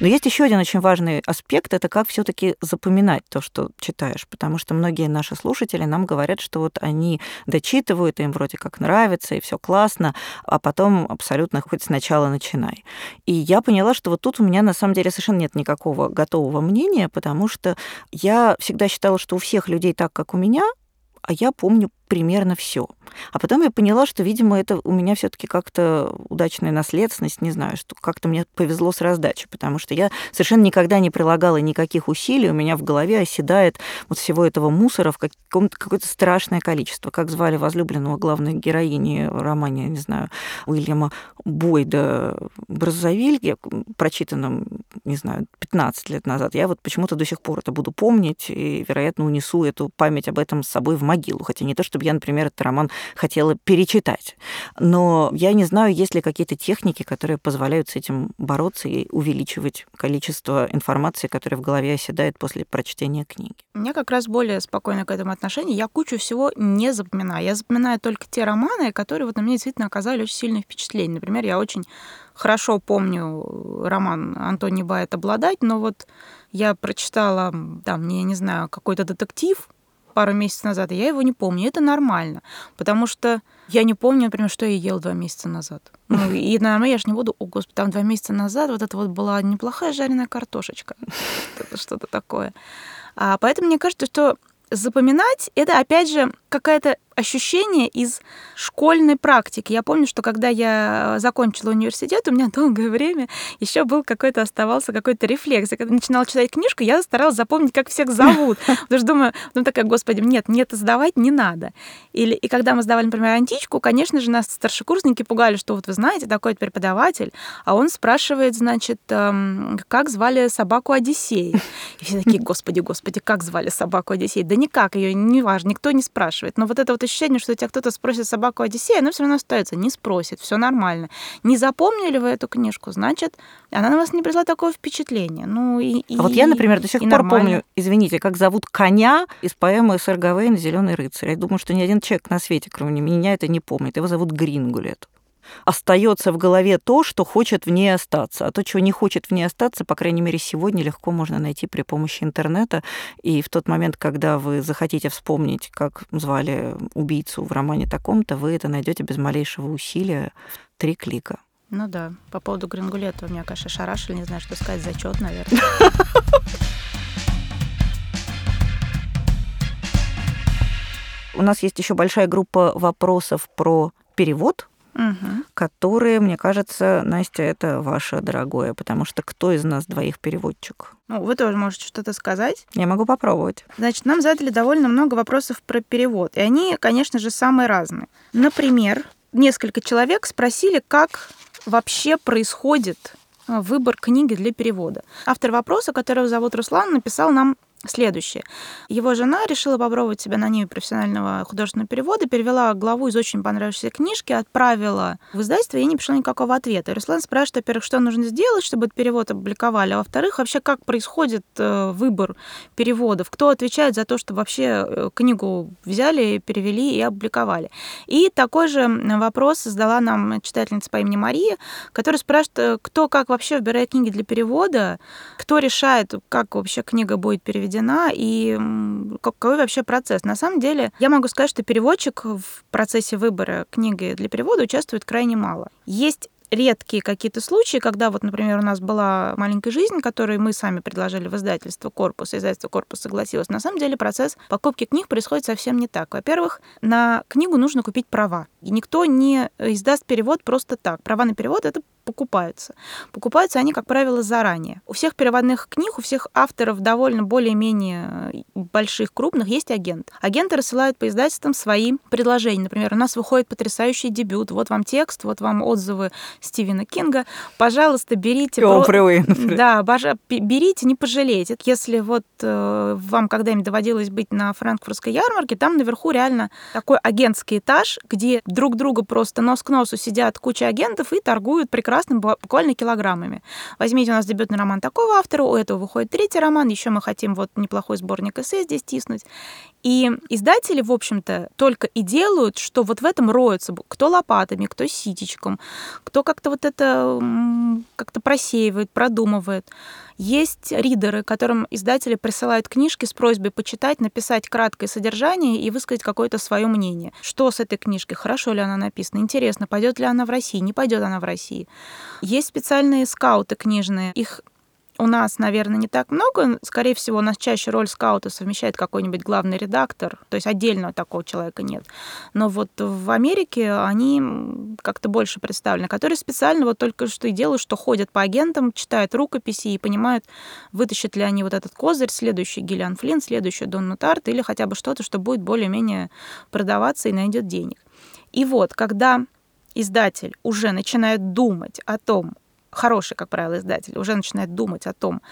Но есть еще один очень важный аспект, это как все-таки запоминать то, что читаешь, потому что многие наши слушатели нам говорят, что вот они дочитывают, им вроде как нравится, и все классно, а потом абсолютно хоть сначала начинай. И я поняла, что вот тут у меня на самом деле совершенно нет никакого готового мнения, потому что я всегда считала, что у всех людей так, как у меня, а я помню примерно все. А потом я поняла, что, видимо, это у меня все-таки как-то удачная наследственность, не знаю, что как-то мне повезло с раздачей, потому что я совершенно никогда не прилагала никаких усилий, у меня в голове оседает вот всего этого мусора в каком-то какое-то страшное количество. Как звали возлюбленного главной героини в романе, не знаю, Уильяма Бойда Бразовилье, прочитанном, не знаю, 15 лет назад. Я вот почему-то до сих пор это буду помнить и, вероятно, унесу эту память об этом с собой в могилу. Хотя не то, чтобы я, например, этот роман хотела перечитать. Но я не знаю, есть ли какие-то техники, которые позволяют с этим бороться и увеличивать количество информации, которая в голове оседает после прочтения книги. У меня как раз более спокойно к этому отношение. Я кучу всего не запоминаю. Я запоминаю только те романы, которые вот на меня действительно оказали очень сильное впечатление. Например, я очень хорошо помню роман Антони Байет «Обладать», но вот я прочитала, там, я не знаю, какой-то детектив, пару месяцев назад, и я его не помню. Это нормально, потому что я не помню, например, что я ел два месяца назад. Ну, и, наверное, я же не буду, о, господи, там два месяца назад вот это вот была неплохая жареная картошечка. Что-то такое. А, поэтому мне кажется, что запоминать это, опять же, какая-то ощущение из школьной практики. Я помню, что когда я закончила университет, у меня долгое время еще был какой-то оставался какой-то рефлекс. Я когда начинала читать книжку, я старалась запомнить, как всех зовут. Потому что думаю, ну такая, господи, нет, мне это сдавать не надо. Или, и когда мы сдавали, например, античку, конечно же, нас старшекурсники пугали, что вот вы знаете, такой преподаватель, а он спрашивает, значит, эм, как звали собаку Одиссея. И все такие, господи, господи, как звали собаку Одиссея? Да никак, ее не важно, никто не спрашивает. Но вот это вот ощущение, что тебя кто-то спросит собаку Одиссея, оно все равно остается, не спросит, все нормально. Не запомнили вы эту книжку, значит, она на вас не произвела такого впечатления. Ну, и, а вот я, например, до сих пор нормально. помню, извините, как зовут коня из поэмы Сэр Гавейн «Зеленый рыцарь». Я думаю, что ни один человек на свете, кроме меня, это не помнит. Его зовут Грингулет остается в голове то, что хочет в ней остаться. А то, чего не хочет в ней остаться, по крайней мере, сегодня легко можно найти при помощи интернета. И в тот момент, когда вы захотите вспомнить, как звали убийцу в романе таком-то, вы это найдете без малейшего усилия в три клика. Ну да, по поводу Грингулета у меня, конечно, шарашили, не знаю, что сказать, зачет, наверное. У нас есть еще большая группа вопросов про перевод угу. которые, мне кажется, Настя, это ваше дорогое, потому что кто из нас двоих переводчик? Ну, вы тоже можете что-то сказать. Я могу попробовать. Значит, нам задали довольно много вопросов про перевод, и они, конечно же, самые разные. Например, несколько человек спросили, как вообще происходит а, выбор книги для перевода. Автор вопроса, которого зовут Руслан, написал нам следующее. Его жена решила попробовать себя на ней профессионального художественного перевода, перевела главу из очень понравившейся книжки, отправила в издательство, и не пришло никакого ответа. Руслан спрашивает, во-первых, что нужно сделать, чтобы этот перевод опубликовали, а во-вторых, вообще как происходит э, выбор переводов, кто отвечает за то, что вообще э, книгу взяли, перевели и опубликовали. И такой же вопрос задала нам читательница по имени Мария, которая спрашивает, э, кто как вообще выбирает книги для перевода, кто решает, как вообще книга будет переведена проведена и какой вообще процесс. На самом деле, я могу сказать, что переводчик в процессе выбора книги для перевода участвует крайне мало. Есть редкие какие-то случаи, когда вот, например, у нас была «Маленькая жизнь», которую мы сами предложили в издательство «Корпус», издательство «Корпус» согласилось. На самом деле процесс покупки книг происходит совсем не так. Во-первых, на книгу нужно купить права. И никто не издаст перевод просто так. Права на перевод — это покупаются. Покупаются они, как правило, заранее. У всех переводных книг, у всех авторов довольно более-менее э, больших, крупных есть агент. Агенты рассылают по издательствам свои предложения. Например, у нас выходит потрясающий дебют. Вот вам текст, вот вам отзывы Стивена Кинга. Пожалуйста, берите. Про... Да, божа... берите, не пожалейте. Если вот э, вам когда-нибудь доводилось быть на франкфуртской ярмарке, там наверху реально такой агентский этаж, где друг друга просто нос к носу сидят куча агентов и торгуют прекрасно прекрасным, буквально килограммами. Возьмите у нас дебютный роман такого автора, у этого выходит третий роман, еще мы хотим вот неплохой сборник эссе здесь тиснуть. И издатели, в общем-то, только и делают, что вот в этом роются, кто лопатами, кто ситечком, кто как-то вот это как-то просеивает, продумывает. Есть ридеры, которым издатели присылают книжки с просьбой почитать, написать краткое содержание и высказать какое-то свое мнение. Что с этой книжкой? Хорошо ли она написана? Интересно, пойдет ли она в России? Не пойдет она в России? Есть специальные скауты книжные. Их у нас, наверное, не так много. Скорее всего, у нас чаще роль скаута совмещает какой-нибудь главный редактор, то есть отдельно такого человека нет. Но вот в Америке они как-то больше представлены, которые специально вот только что и делают, что ходят по агентам, читают рукописи и понимают, вытащат ли они вот этот козырь, следующий Гиллиан Флинн, следующий Донну Тарт, или хотя бы что-то, что будет более-менее продаваться и найдет денег. И вот, когда издатель уже начинает думать о том, хороший, как правило, издатель уже начинает думать о том,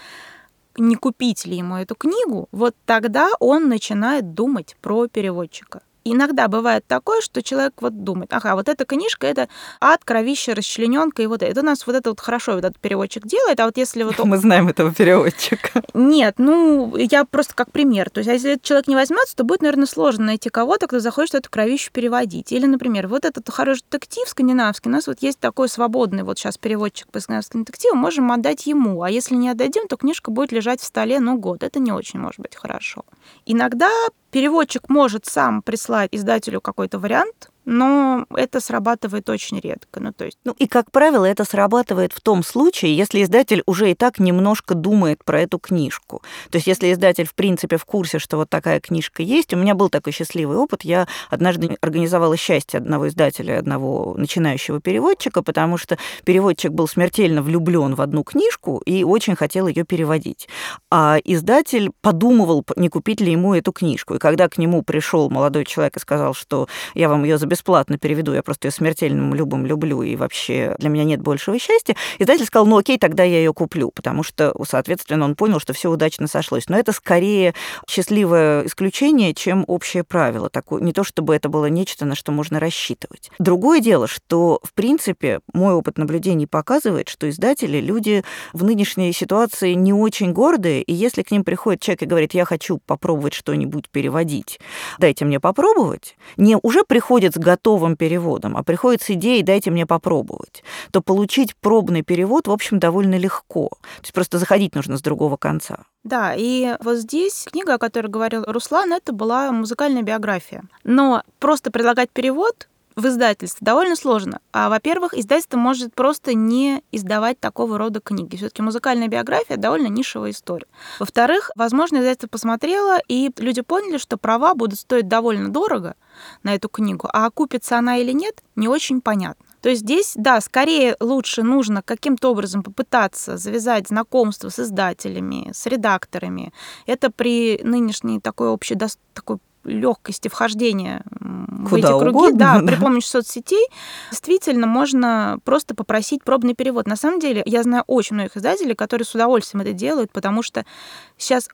не купить ли ему эту книгу, вот тогда он начинает думать про переводчика иногда бывает такое, что человек вот думает, ага, вот эта книжка, это ад, кровище, расчлененка, и вот это у нас вот это вот хорошо вот этот переводчик делает, а вот если вот... Мы знаем этого переводчика. Нет, ну, я просто как пример. То есть, а если этот человек не возьмется, то будет, наверное, сложно найти кого-то, кто захочет эту кровищу переводить. Или, например, вот этот хороший детектив скандинавский, у нас вот есть такой свободный вот сейчас переводчик по скандинавскому детективу, можем отдать ему, а если не отдадим, то книжка будет лежать в столе, ну, год. Это не очень может быть хорошо. Иногда переводчик может сам прислать издателю какой-то вариант, но это срабатывает очень редко. Ну, то есть... ну и, как правило, это срабатывает в том случае, если издатель уже и так немножко думает про эту книжку. То есть если издатель, в принципе, в курсе, что вот такая книжка есть, у меня был такой счастливый опыт. Я однажды организовала счастье одного издателя, одного начинающего переводчика, потому что переводчик был смертельно влюблен в одну книжку и очень хотел ее переводить. А издатель подумывал, не купить ли ему эту книжку. И когда к нему пришел молодой человек и сказал, что я вам ее за бесплатно переведу, я просто ее смертельным любым люблю, и вообще для меня нет большего счастья. Издатель сказал, ну окей, тогда я ее куплю, потому что, соответственно, он понял, что все удачно сошлось. Но это скорее счастливое исключение, чем общее правило. Такое, не то чтобы это было нечто, на что можно рассчитывать. Другое дело, что, в принципе, мой опыт наблюдений показывает, что издатели люди в нынешней ситуации не очень гордые, и если к ним приходит человек и говорит, я хочу попробовать что-нибудь переводить, дайте мне попробовать, не уже приходит с готовым переводом, а приходит с идеей «дайте мне попробовать», то получить пробный перевод, в общем, довольно легко. То есть просто заходить нужно с другого конца. Да, и вот здесь книга, о которой говорил Руслан, это была музыкальная биография. Но просто предлагать перевод в издательстве довольно сложно. А, во-первых, издательство может просто не издавать такого рода книги. Все-таки музыкальная биография довольно нишевая история. Во-вторых, возможно, издательство посмотрело, и люди поняли, что права будут стоить довольно дорого на эту книгу, а окупится она или нет, не очень понятно. То есть здесь, да, скорее лучше нужно каким-то образом попытаться завязать знакомство с издателями, с редакторами. Это при нынешней такой общей такой легкости вхождения Куда в эти круги, угодно, да, да, при помощи соцсетей, действительно можно просто попросить пробный перевод. На самом деле, я знаю очень многих издателей, которые с удовольствием это делают, потому что сейчас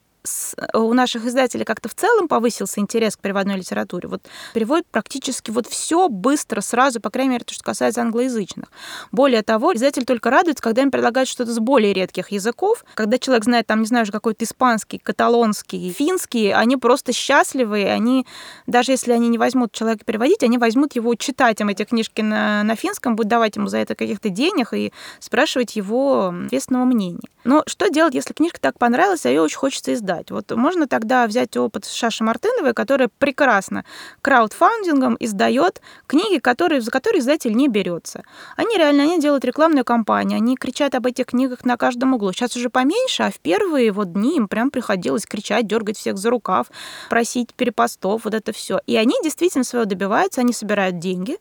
у наших издателей как-то в целом повысился интерес к переводной литературе. Вот переводят практически вот все быстро, сразу, по крайней мере, то, что касается англоязычных. Более того, издатель только радуется, когда им предлагают что-то с более редких языков. Когда человек знает, там, не знаю, какой-то испанский, каталонский, финский, они просто счастливы, они, даже если они не возьмут человека переводить, они возьмут его читать им эти книжки на, на финском, будут давать ему за это каких-то денег и спрашивать его ответственного мнения. Но что делать, если книжка так понравилась, а ее очень хочется издать? Вот можно тогда взять опыт Шаши Мартыновой, которая прекрасно краудфандингом издает книги, которые, за которые издатель не берется. Они реально они делают рекламную кампанию, они кричат об этих книгах на каждом углу. Сейчас уже поменьше, а в первые вот дни им прям приходилось кричать, дергать всех за рукав, просить перепостов, вот это все. И они действительно своего добиваются, они собирают деньги,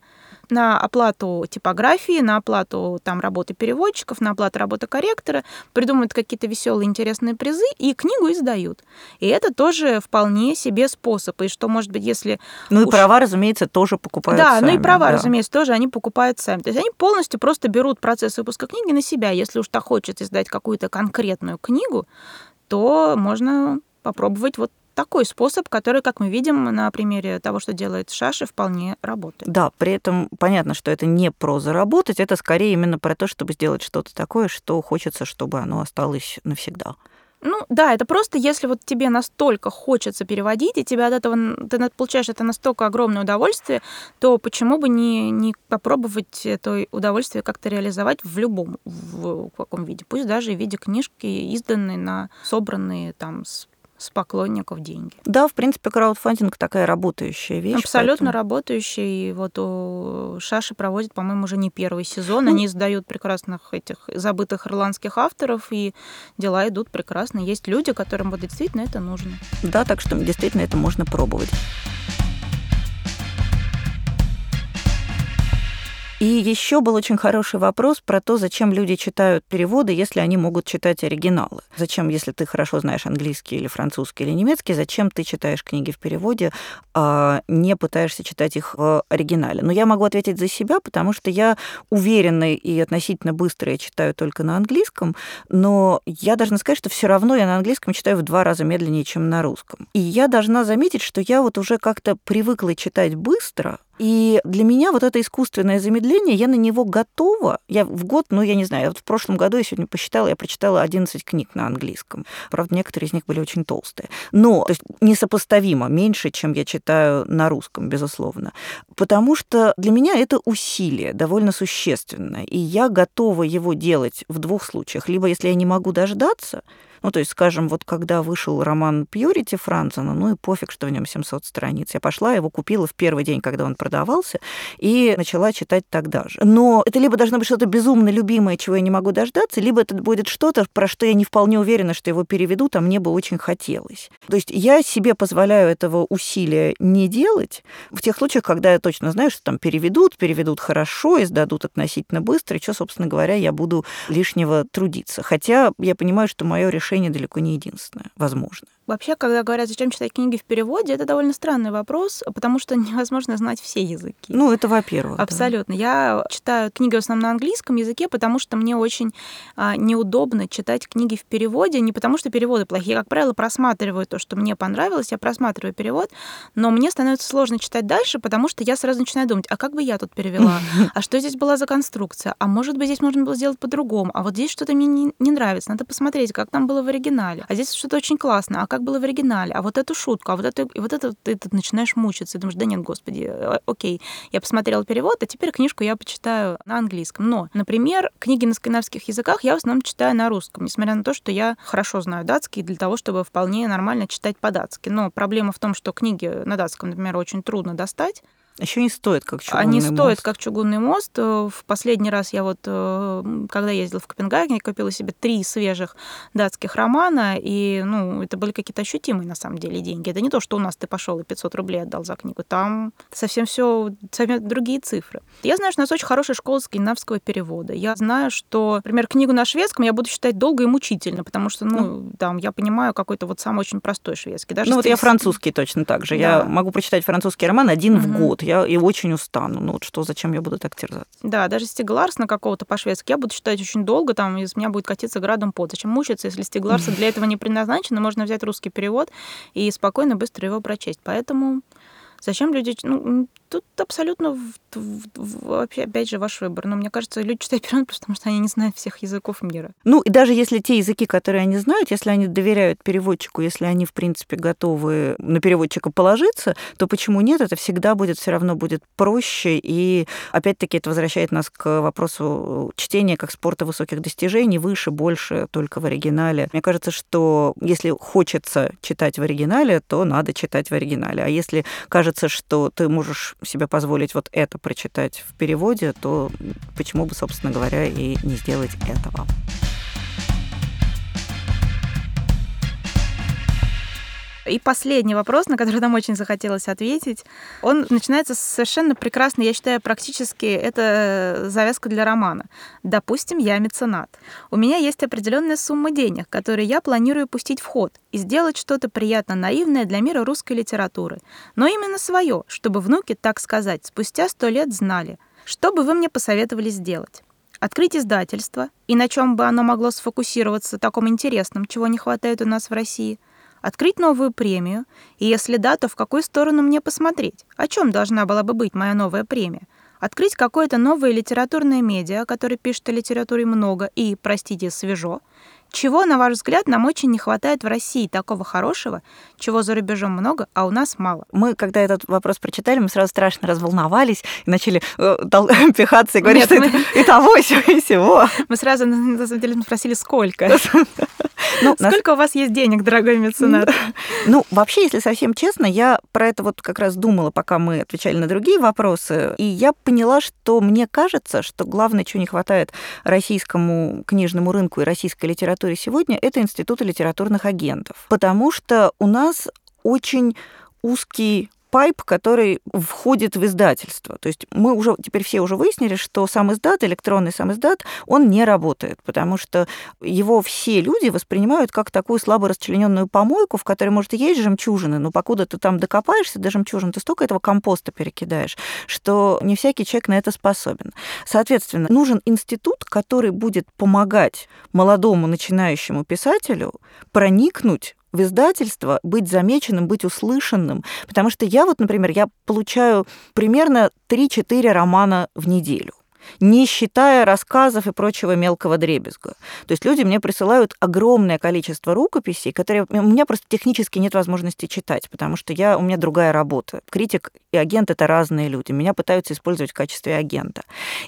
на оплату типографии, на оплату там работы переводчиков, на оплату работы корректора, придумывают какие-то веселые, интересные призы и книгу издают. И это тоже вполне себе способ. И что, может быть, если... Ну уж... и права, разумеется, тоже покупают Да, сами, ну и права, да. разумеется, тоже они покупают сами. То есть они полностью просто берут процесс выпуска книги на себя. Если уж так хочется издать какую-то конкретную книгу, то можно попробовать вот такой способ, который, как мы видим на примере того, что делает Шаши, вполне работает. Да, при этом понятно, что это не про заработать, это скорее именно про то, чтобы сделать что-то такое, что хочется, чтобы оно осталось навсегда. Ну да, это просто если вот тебе настолько хочется переводить, и тебя от этого ты получаешь это настолько огромное удовольствие, то почему бы не, не попробовать это удовольствие как-то реализовать в любом в каком виде, пусть даже в виде книжки, изданной на собранные там с с поклонников деньги. Да, в принципе, краудфандинг такая работающая вещь. Абсолютно поэтому... работающая. И вот у Шаши проводит, по-моему, уже не первый сезон. Ну... Они издают прекрасных этих забытых ирландских авторов, и дела идут прекрасно. Есть люди, которым вот действительно это нужно. Да, так что действительно это можно пробовать. И еще был очень хороший вопрос про то, зачем люди читают переводы, если они могут читать оригиналы. Зачем, если ты хорошо знаешь английский или французский или немецкий, зачем ты читаешь книги в переводе, а не пытаешься читать их в оригинале? Но я могу ответить за себя, потому что я уверенно и относительно быстро я читаю только на английском, но я должна сказать, что все равно я на английском читаю в два раза медленнее, чем на русском. И я должна заметить, что я вот уже как-то привыкла читать быстро, и для меня вот это искусственное замедление, я на него готова. Я в год, ну, я не знаю, вот в прошлом году я сегодня посчитала, я прочитала 11 книг на английском. Правда, некоторые из них были очень толстые. Но, то есть, несопоставимо меньше, чем я читаю на русском, безусловно. Потому что для меня это усилие довольно существенное. И я готова его делать в двух случаях. Либо если я не могу дождаться, ну, то есть, скажем, вот когда вышел роман Пьюрити Францена, ну и пофиг, что в нем 700 страниц. Я пошла, его купила в первый день, когда он продавался, и начала читать тогда же. Но это либо должно быть что-то безумно любимое, чего я не могу дождаться, либо это будет что-то, про что я не вполне уверена, что его переведут, а мне бы очень хотелось. То есть я себе позволяю этого усилия не делать в тех случаях, когда я точно знаю, что там переведут, переведут хорошо, издадут относительно быстро, и что, собственно говоря, я буду лишнего трудиться. Хотя я понимаю, что мое решение решение далеко не единственное, возможно. Вообще, когда говорят, зачем читать книги в переводе, это довольно странный вопрос, потому что невозможно знать все языки. Ну, это во-первых. Абсолютно. Да. Я читаю книги в основном на английском языке, потому что мне очень а, неудобно читать книги в переводе, не потому что переводы плохие. Я, как правило, просматриваю то, что мне понравилось, я просматриваю перевод, но мне становится сложно читать дальше, потому что я сразу начинаю думать, а как бы я тут перевела? А что здесь была за конструкция? А может быть, здесь можно было сделать по-другому? А вот здесь что-то мне не, не нравится, надо посмотреть, как там было в оригинале. А здесь что-то очень классно. А как было в оригинале, а вот эту шутку, а вот это, и вот это ты, ты начинаешь мучиться, и думаешь, да нет, господи, э, окей, я посмотрела перевод, а теперь книжку я почитаю на английском. Но, например, книги на скандинавских языках я в основном читаю на русском, несмотря на то, что я хорошо знаю датский для того, чтобы вполне нормально читать по-датски. Но проблема в том, что книги на датском, например, очень трудно достать, еще не стоит как чугунный Они мост. стоят как чугунный мост. Э, в последний раз я вот, э, когда ездила в Копенгаген, купила себе три свежих датских романа, и, ну, это были какие-то ощутимые, на самом деле, деньги. Это не то, что у нас ты пошел и 500 рублей отдал за книгу. Там совсем все совсем другие цифры. Я знаю, что у нас очень хорошая школа скандинавского перевода. Я знаю, что, например, книгу на шведском я буду читать долго и мучительно, потому что, ну, ну. там, я понимаю какой-то вот самый очень простой шведский. Даже ну, вот я французский точно так же. Да. Я могу прочитать французский роман один угу. в год я и очень устану. Ну вот что, зачем я буду так терзаться? Да, даже Стиг на какого-то по-шведски я буду читать очень долго, там из меня будет катиться градом пот. Зачем мучиться, если Стиг для этого не предназначено, можно взять русский перевод и спокойно, быстро его прочесть. Поэтому Зачем люди... Ну, тут абсолютно вообще, опять же, ваш выбор. Но мне кажется, люди читают перевод, потому что они не знают всех языков мира. Ну, и даже если те языки, которые они знают, если они доверяют переводчику, если они, в принципе, готовы на переводчика положиться, то почему нет? Это всегда будет, все равно будет проще. И, опять-таки, это возвращает нас к вопросу чтения как спорта высоких достижений, выше, больше, только в оригинале. Мне кажется, что если хочется читать в оригинале, то надо читать в оригинале. А если кажется, что ты можешь себе позволить вот это прочитать в переводе, то почему бы, собственно говоря, и не сделать этого? И последний вопрос, на который нам очень захотелось ответить, он начинается совершенно прекрасно, я считаю, практически это завязка для романа. Допустим, я меценат. У меня есть определенная сумма денег, которые я планирую пустить в ход и сделать что-то приятно наивное для мира русской литературы. Но именно свое, чтобы внуки, так сказать, спустя сто лет знали. Что бы вы мне посоветовали сделать? Открыть издательство, и на чем бы оно могло сфокусироваться таком интересном, чего не хватает у нас в России – Открыть новую премию? И если да, то в какую сторону мне посмотреть? О чем должна была бы быть моя новая премия? Открыть какое-то новое литературное медиа, которое пишет о литературе много и, простите, свежо? Чего, на ваш взгляд, нам очень не хватает в России такого хорошего, чего за рубежом много, а у нас мало? Мы, когда этот вопрос прочитали, мы сразу страшно разволновались и начали э, пихаться и говорить, Нет, что мы... это и того, и всего. Мы сразу, на самом деле, спросили, сколько? Ну, Сколько нас... у вас есть денег, дорогой меценат? Ну, вообще, если совсем честно, я про это вот как раз думала, пока мы отвечали на другие вопросы, и я поняла, что мне кажется, что главное, чего не хватает российскому книжному рынку и российской литературе сегодня, это институты литературных агентов. Потому что у нас очень узкий пайп, который входит в издательство. То есть мы уже теперь все уже выяснили, что сам издат, электронный сам издат, он не работает, потому что его все люди воспринимают как такую слабо расчлененную помойку, в которой, может, и есть жемчужины, но покуда ты там докопаешься до жемчужин, ты столько этого компоста перекидаешь, что не всякий человек на это способен. Соответственно, нужен институт, который будет помогать молодому начинающему писателю проникнуть в издательство, быть замеченным, быть услышанным. Потому что я вот, например, я получаю примерно 3-4 романа в неделю не считая рассказов и прочего мелкого дребезга. То есть люди мне присылают огромное количество рукописей, которые у меня просто технически нет возможности читать, потому что я, у меня другая работа. Критик и агент — это разные люди. Меня пытаются использовать в качестве агента.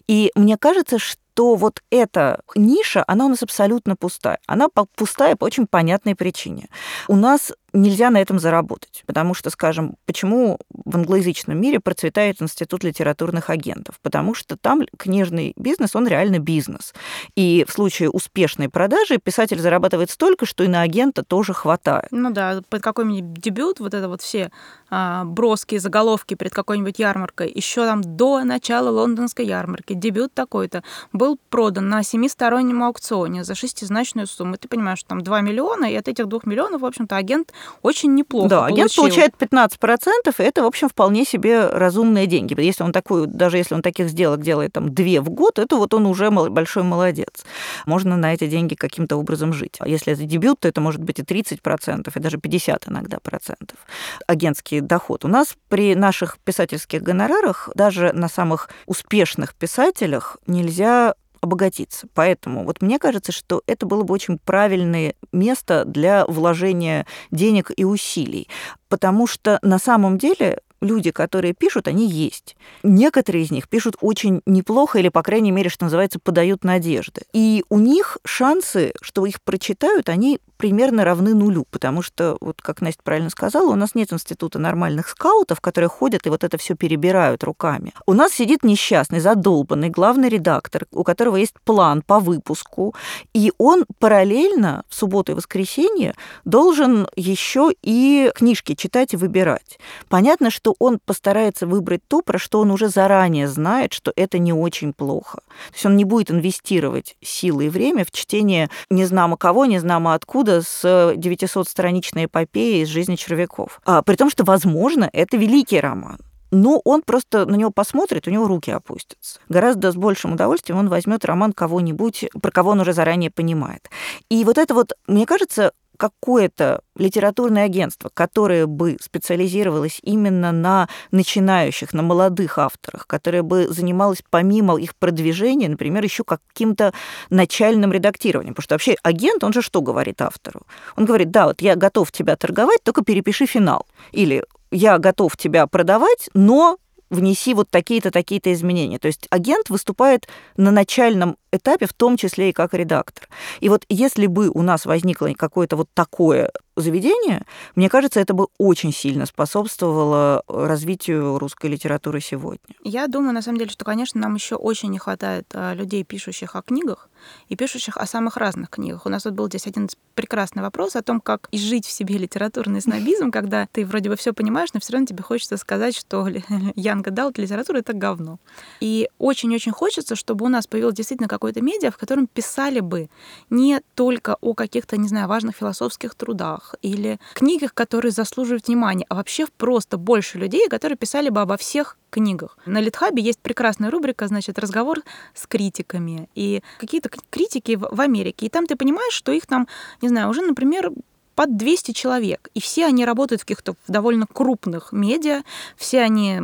И мне кажется, что то вот эта ниша, она у нас абсолютно пустая. Она пустая по очень понятной причине. У нас нельзя на этом заработать. Потому что, скажем, почему в англоязычном мире процветает институт литературных агентов? Потому что там книжный бизнес, он реально бизнес. И в случае успешной продажи писатель зарабатывает столько, что и на агента тоже хватает. Ну да, под какой-нибудь дебют, вот это вот все а, броские заголовки перед какой-нибудь ярмаркой, еще там до начала лондонской ярмарки, дебют такой-то, был продан на семистороннем аукционе за шестизначную сумму. Ты понимаешь, что там 2 миллиона, и от этих 2 миллионов, в общем-то, агент очень неплохо Да, агент получает 15%, и это, в общем, вполне себе разумные деньги. Если он такую, даже если он таких сделок делает там две в год, это вот он уже большой молодец. Можно на эти деньги каким-то образом жить. А если это дебют, то это может быть и 30%, и даже 50 иногда процентов. Агентский доход. У нас при наших писательских гонорарах даже на самых успешных писателях нельзя обогатиться. Поэтому вот мне кажется, что это было бы очень правильное место для вложения денег и усилий. Потому что на самом деле люди, которые пишут, они есть. Некоторые из них пишут очень неплохо или, по крайней мере, что называется, подают надежды. И у них шансы, что их прочитают, они примерно равны нулю, потому что, вот как Настя правильно сказала, у нас нет института нормальных скаутов, которые ходят и вот это все перебирают руками. У нас сидит несчастный, задолбанный главный редактор, у которого есть план по выпуску, и он параллельно в субботу и воскресенье должен еще и книжки читать и выбирать. Понятно, что он постарается выбрать то, про что он уже заранее знает, что это не очень плохо. То есть он не будет инвестировать силы и время в чтение не знамо кого, не знамо откуда, года с 900-страничной эпопеей из жизни червяков. А, при том, что, возможно, это великий роман. но он просто на него посмотрит, у него руки опустятся. Гораздо с большим удовольствием он возьмет роман кого-нибудь, про кого он уже заранее понимает. И вот это вот, мне кажется, какое-то литературное агентство, которое бы специализировалось именно на начинающих, на молодых авторах, которое бы занималось помимо их продвижения, например, еще каким-то начальным редактированием. Потому что вообще агент, он же что говорит автору? Он говорит, да, вот я готов тебя торговать, только перепиши финал. Или я готов тебя продавать, но внеси вот такие-то, такие-то изменения. То есть агент выступает на начальном этапе, в том числе и как редактор. И вот если бы у нас возникло какое-то вот такое заведение, мне кажется, это бы очень сильно способствовало развитию русской литературы сегодня. Я думаю, на самом деле, что, конечно, нам еще очень не хватает а, людей, пишущих о книгах и пишущих о самых разных книгах. У нас вот был здесь один прекрасный вопрос о том, как изжить в себе литературный снобизм, когда ты вроде бы все понимаешь, но все равно тебе хочется сказать, что Янга Даут литература — это говно. И очень-очень хочется, чтобы у нас появилось действительно какое-то медиа, в котором писали бы не только о каких-то, не знаю, важных философских трудах или книгах, которые заслуживают внимания, а вообще просто больше людей, которые писали бы обо всех книгах. На Литхабе есть прекрасная рубрика, значит, разговор с критиками и какие-то критики в Америке. И там ты понимаешь, что их там, не знаю, уже, например, под 200 человек. И все они работают в каких-то довольно крупных медиа, все они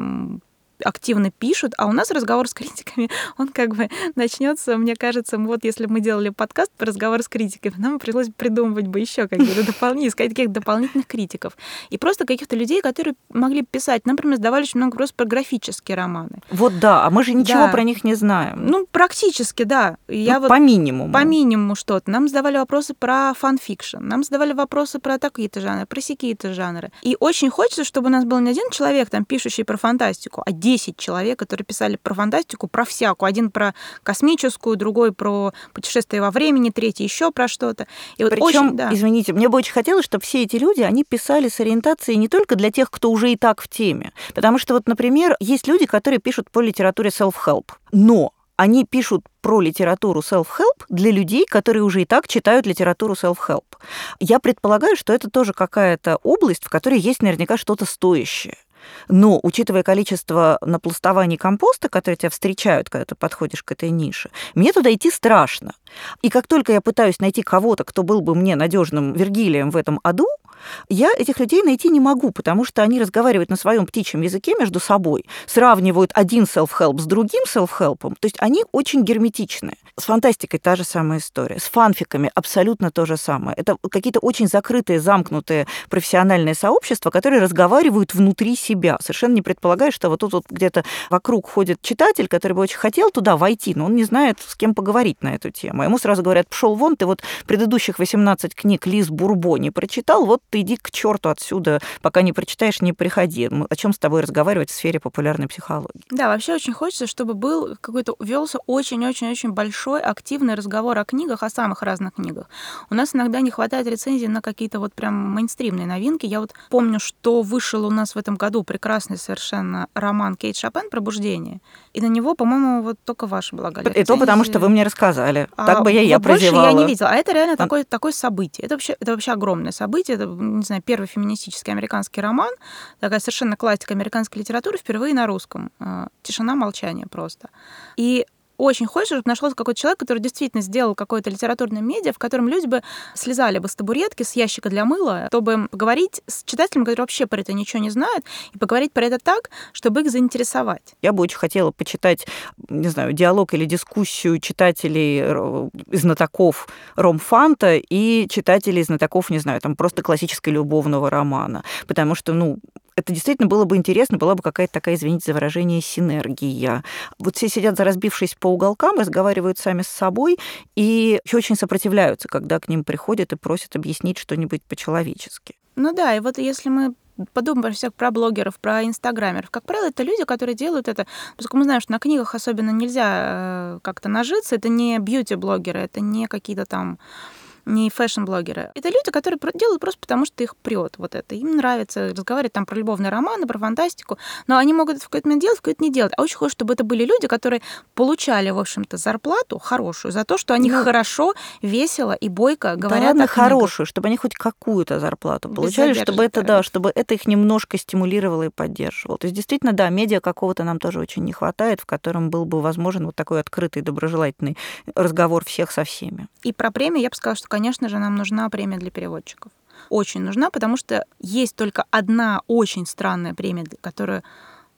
активно пишут, а у нас разговор с критиками, он как бы начнется, мне кажется, вот если мы делали подкаст по разговор с критиками, нам пришлось придумывать бы еще какие-то дополнительные, искать каких-то дополнительных критиков. И просто каких-то людей, которые могли писать. Например, задавали очень много вопросов про графические романы. Вот да, а мы же ничего да. про них не знаем. Ну, практически, да. Я ну, вот по минимуму. По минимуму что-то. Нам задавали вопросы про fanfiction, нам задавали вопросы про такие-то жанры, про сякие-то жанры. И очень хочется, чтобы у нас был не один человек, там, пишущий про фантастику, а 10 человек, которые писали про фантастику, про всякую. Один про космическую, другой про путешествие во времени, третий еще про что-то. И вот Причем, очень, да. извините, мне бы очень хотелось, чтобы все эти люди, они писали с ориентацией не только для тех, кто уже и так в теме. Потому что вот, например, есть люди, которые пишут по литературе self-help, но они пишут про литературу self-help для людей, которые уже и так читают литературу self-help. Я предполагаю, что это тоже какая-то область, в которой есть наверняка что-то стоящее. Но, учитывая количество напластований компоста, которые тебя встречают, когда ты подходишь к этой нише, мне туда идти страшно. И как только я пытаюсь найти кого-то, кто был бы мне надежным Вергилием в этом аду, я этих людей найти не могу, потому что они разговаривают на своем птичьем языке между собой, сравнивают один self-help с другим self-help, то есть они очень герметичные. С фантастикой та же самая история, с фанфиками абсолютно то же самое. Это какие-то очень закрытые, замкнутые профессиональные сообщества, которые разговаривают внутри себя, совершенно не предполагая, что вот тут вот где-то вокруг ходит читатель, который бы очень хотел туда войти, но он не знает, с кем поговорить на эту тему. Ему сразу говорят, пошел вон, ты вот предыдущих 18 книг Лиз Бурбо не прочитал, вот ты иди к черту отсюда, пока не прочитаешь, не приходи. О чем с тобой разговаривать в сфере популярной психологии? Да, вообще очень хочется, чтобы был какой-то велся очень-очень-очень большой активный разговор о книгах, о самых разных книгах. У нас иногда не хватает рецензий на какие-то вот прям мейнстримные новинки. Я вот помню, что вышел у нас в этом году прекрасный совершенно роман Кейт Шопен «Пробуждение». И на него, по-моему, вот только ваша была Галя, И то потому, что вы мне рассказали. А так бы я, вот я прозевала. Больше я не видела. А это реально а... такое, такое событие. Это вообще, это вообще огромное событие. Это не знаю, первый феминистический американский роман, такая совершенно классика американской литературы, впервые на русском. Э, Тишина, молчание просто. И очень хочется, чтобы нашелся какой-то человек, который действительно сделал какое-то литературное медиа, в котором люди бы слезали бы с табуретки, с ящика для мыла, чтобы поговорить с читателями, которые вообще про это ничего не знают, и поговорить про это так, чтобы их заинтересовать. Я бы очень хотела почитать, не знаю, диалог или дискуссию читателей, э, знатоков ромфанта и читателей знатоков, не знаю, там просто классического любовного романа. Потому что, ну, это действительно было бы интересно, была бы какая-то такая, извините за выражение, синергия. Вот все сидят, разбившись по уголкам, разговаривают сами с собой и еще очень сопротивляются, когда к ним приходят и просят объяснить что-нибудь по-человечески. Ну да, и вот если мы подумаем всех про блогеров, про инстаграмеров. Как правило, это люди, которые делают это, поскольку мы знаем, что на книгах особенно нельзя э, как-то нажиться, это не бьюти-блогеры, это не какие-то там не фэшн-блогеры. Это люди, которые делают просто потому, что их прет вот это. Им нравится разговаривать там про любовные романы, про фантастику, но они могут это в какой-то момент делать, в какой-то не делать. А очень хочется, чтобы это были люди, которые получали, в общем-то, зарплату хорошую за то, что они ну, хорошо, весело и бойко говорят да ладно, хорошую, чтобы они хоть какую-то зарплату получали, чтобы это, да, чтобы это их немножко стимулировало и поддерживало. То есть, действительно, да, медиа какого-то нам тоже очень не хватает, в котором был бы возможен вот такой открытый, доброжелательный разговор всех со всеми. И про премию я бы сказала, что, конечно же, нам нужна премия для переводчиков. Очень нужна, потому что есть только одна очень странная премия, которую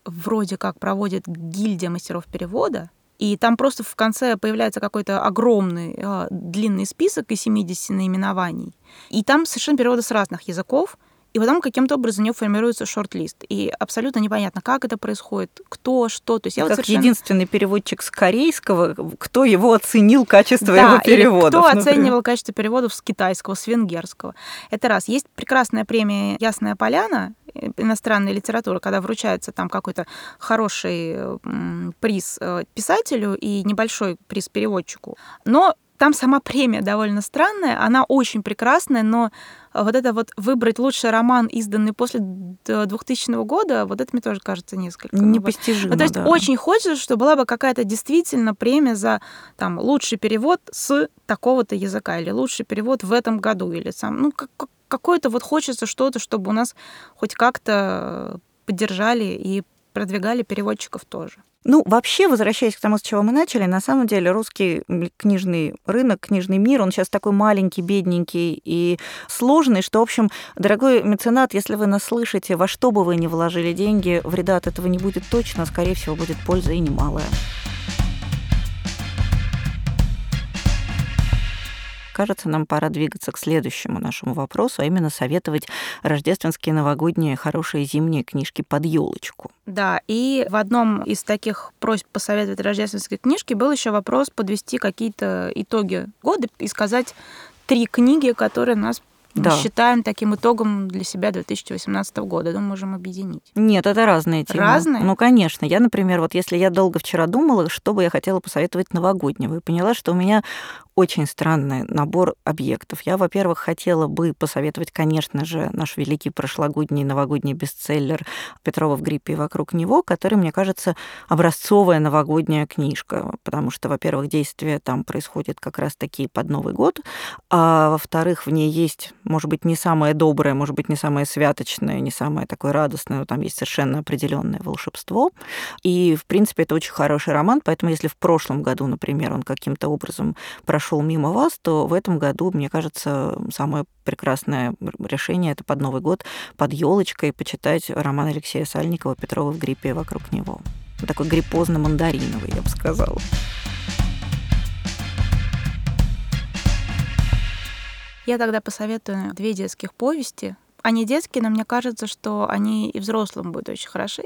вроде как проводит гильдия мастеров перевода, и там просто в конце появляется какой-то огромный э, длинный список из 70 наименований. И там совершенно переводы с разных языков. И потом каким-то образом у него формируется шорт-лист. И абсолютно непонятно, как это происходит, кто, что. То есть я как вот совершенно... единственный переводчик с корейского, кто его оценил качество да, его переводов. Кто например. оценивал качество переводов с китайского, с венгерского. Это раз. Есть прекрасная премия «Ясная поляна», иностранной литературы, когда вручается там какой-то хороший приз э, писателю и небольшой приз переводчику. Но там сама премия довольно странная, она очень прекрасная, но вот это вот выбрать лучший роман, изданный после 2000 года, вот это мне тоже кажется несколько. Непостижимо, ну, То есть да. очень хочется, чтобы была бы какая-то действительно премия за там, лучший перевод с такого-то языка, или лучший перевод в этом году, или сам, ну, как, какое-то вот хочется что-то, чтобы у нас хоть как-то поддержали и продвигали переводчиков тоже. Ну, вообще, возвращаясь к тому, с чего мы начали, на самом деле русский книжный рынок, книжный мир, он сейчас такой маленький, бедненький и сложный, что, в общем, дорогой меценат, если вы нас слышите, во что бы вы ни вложили деньги, вреда от этого не будет точно, скорее всего, будет польза и немалая. Кажется, нам пора двигаться к следующему нашему вопросу, а именно советовать рождественские, новогодние, хорошие зимние книжки под елочку. Да, и в одном из таких просьб посоветовать рождественские книжки был еще вопрос подвести какие-то итоги года и сказать три книги, которые нас да. мы считаем таким итогом для себя 2018 года. Думаю, можем объединить. Нет, это разные темы. Разные? Ну, конечно. Я, например, вот если я долго вчера думала, что бы я хотела посоветовать новогоднего, и поняла, что у меня очень странный набор объектов. Я, во-первых, хотела бы посоветовать, конечно же, наш великий прошлогодний новогодний бестселлер Петрова в гриппе и вокруг него, который, мне кажется, образцовая новогодняя книжка, потому что, во-первых, действие там происходит как раз-таки под Новый год, а во-вторых, в ней есть, может быть, не самое доброе, может быть, не самое святочное, не самое такое радостное, но там есть совершенно определенное волшебство. И, в принципе, это очень хороший роман, поэтому если в прошлом году, например, он каким-то образом прошел прошел мимо вас, то в этом году, мне кажется, самое прекрасное решение это под Новый год под елочкой почитать роман Алексея Сальникова «Петрова в гриппе вокруг него». Такой гриппозно-мандариновый, я бы сказала. Я тогда посоветую две детских повести они детские, но мне кажется, что они и взрослым будут очень хороши.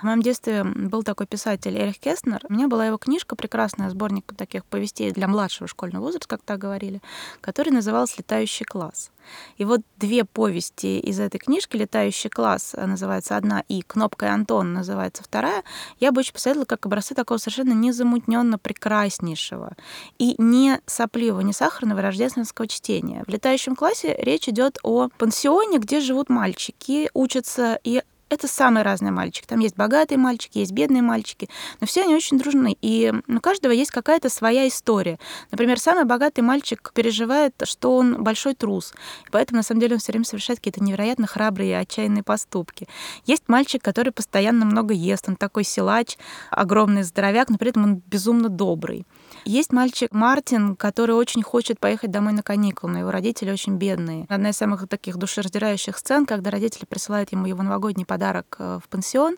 В моем детстве был такой писатель Эрих Кестнер. У меня была его книжка, прекрасная сборник таких повестей для младшего школьного возраста, как так говорили, который назывался «Летающий класс». И вот две повести из этой книжки «Летающий класс» называется одна, и «Кнопка и Антон» называется вторая, я бы очень посоветовала как образцы такого совершенно незамутненно прекраснейшего и не сопливого, не сахарного рождественского чтения. В «Летающем классе» речь идет о пансионе, где живут мальчики, учатся и это самые разные мальчики. Там есть богатые мальчики, есть бедные мальчики, но все они очень дружны. И у каждого есть какая-то своя история. Например, самый богатый мальчик переживает, что он большой трус. Поэтому, на самом деле, он все время совершает какие-то невероятно храбрые отчаянные поступки. Есть мальчик, который постоянно много ест. Он такой силач, огромный здоровяк, но при этом он безумно добрый. Есть мальчик Мартин, который очень хочет поехать домой на каникулы, но его родители очень бедные. Одна из самых таких душераздирающих сцен, когда родители присылают ему его новогодний подарок э, в пансион,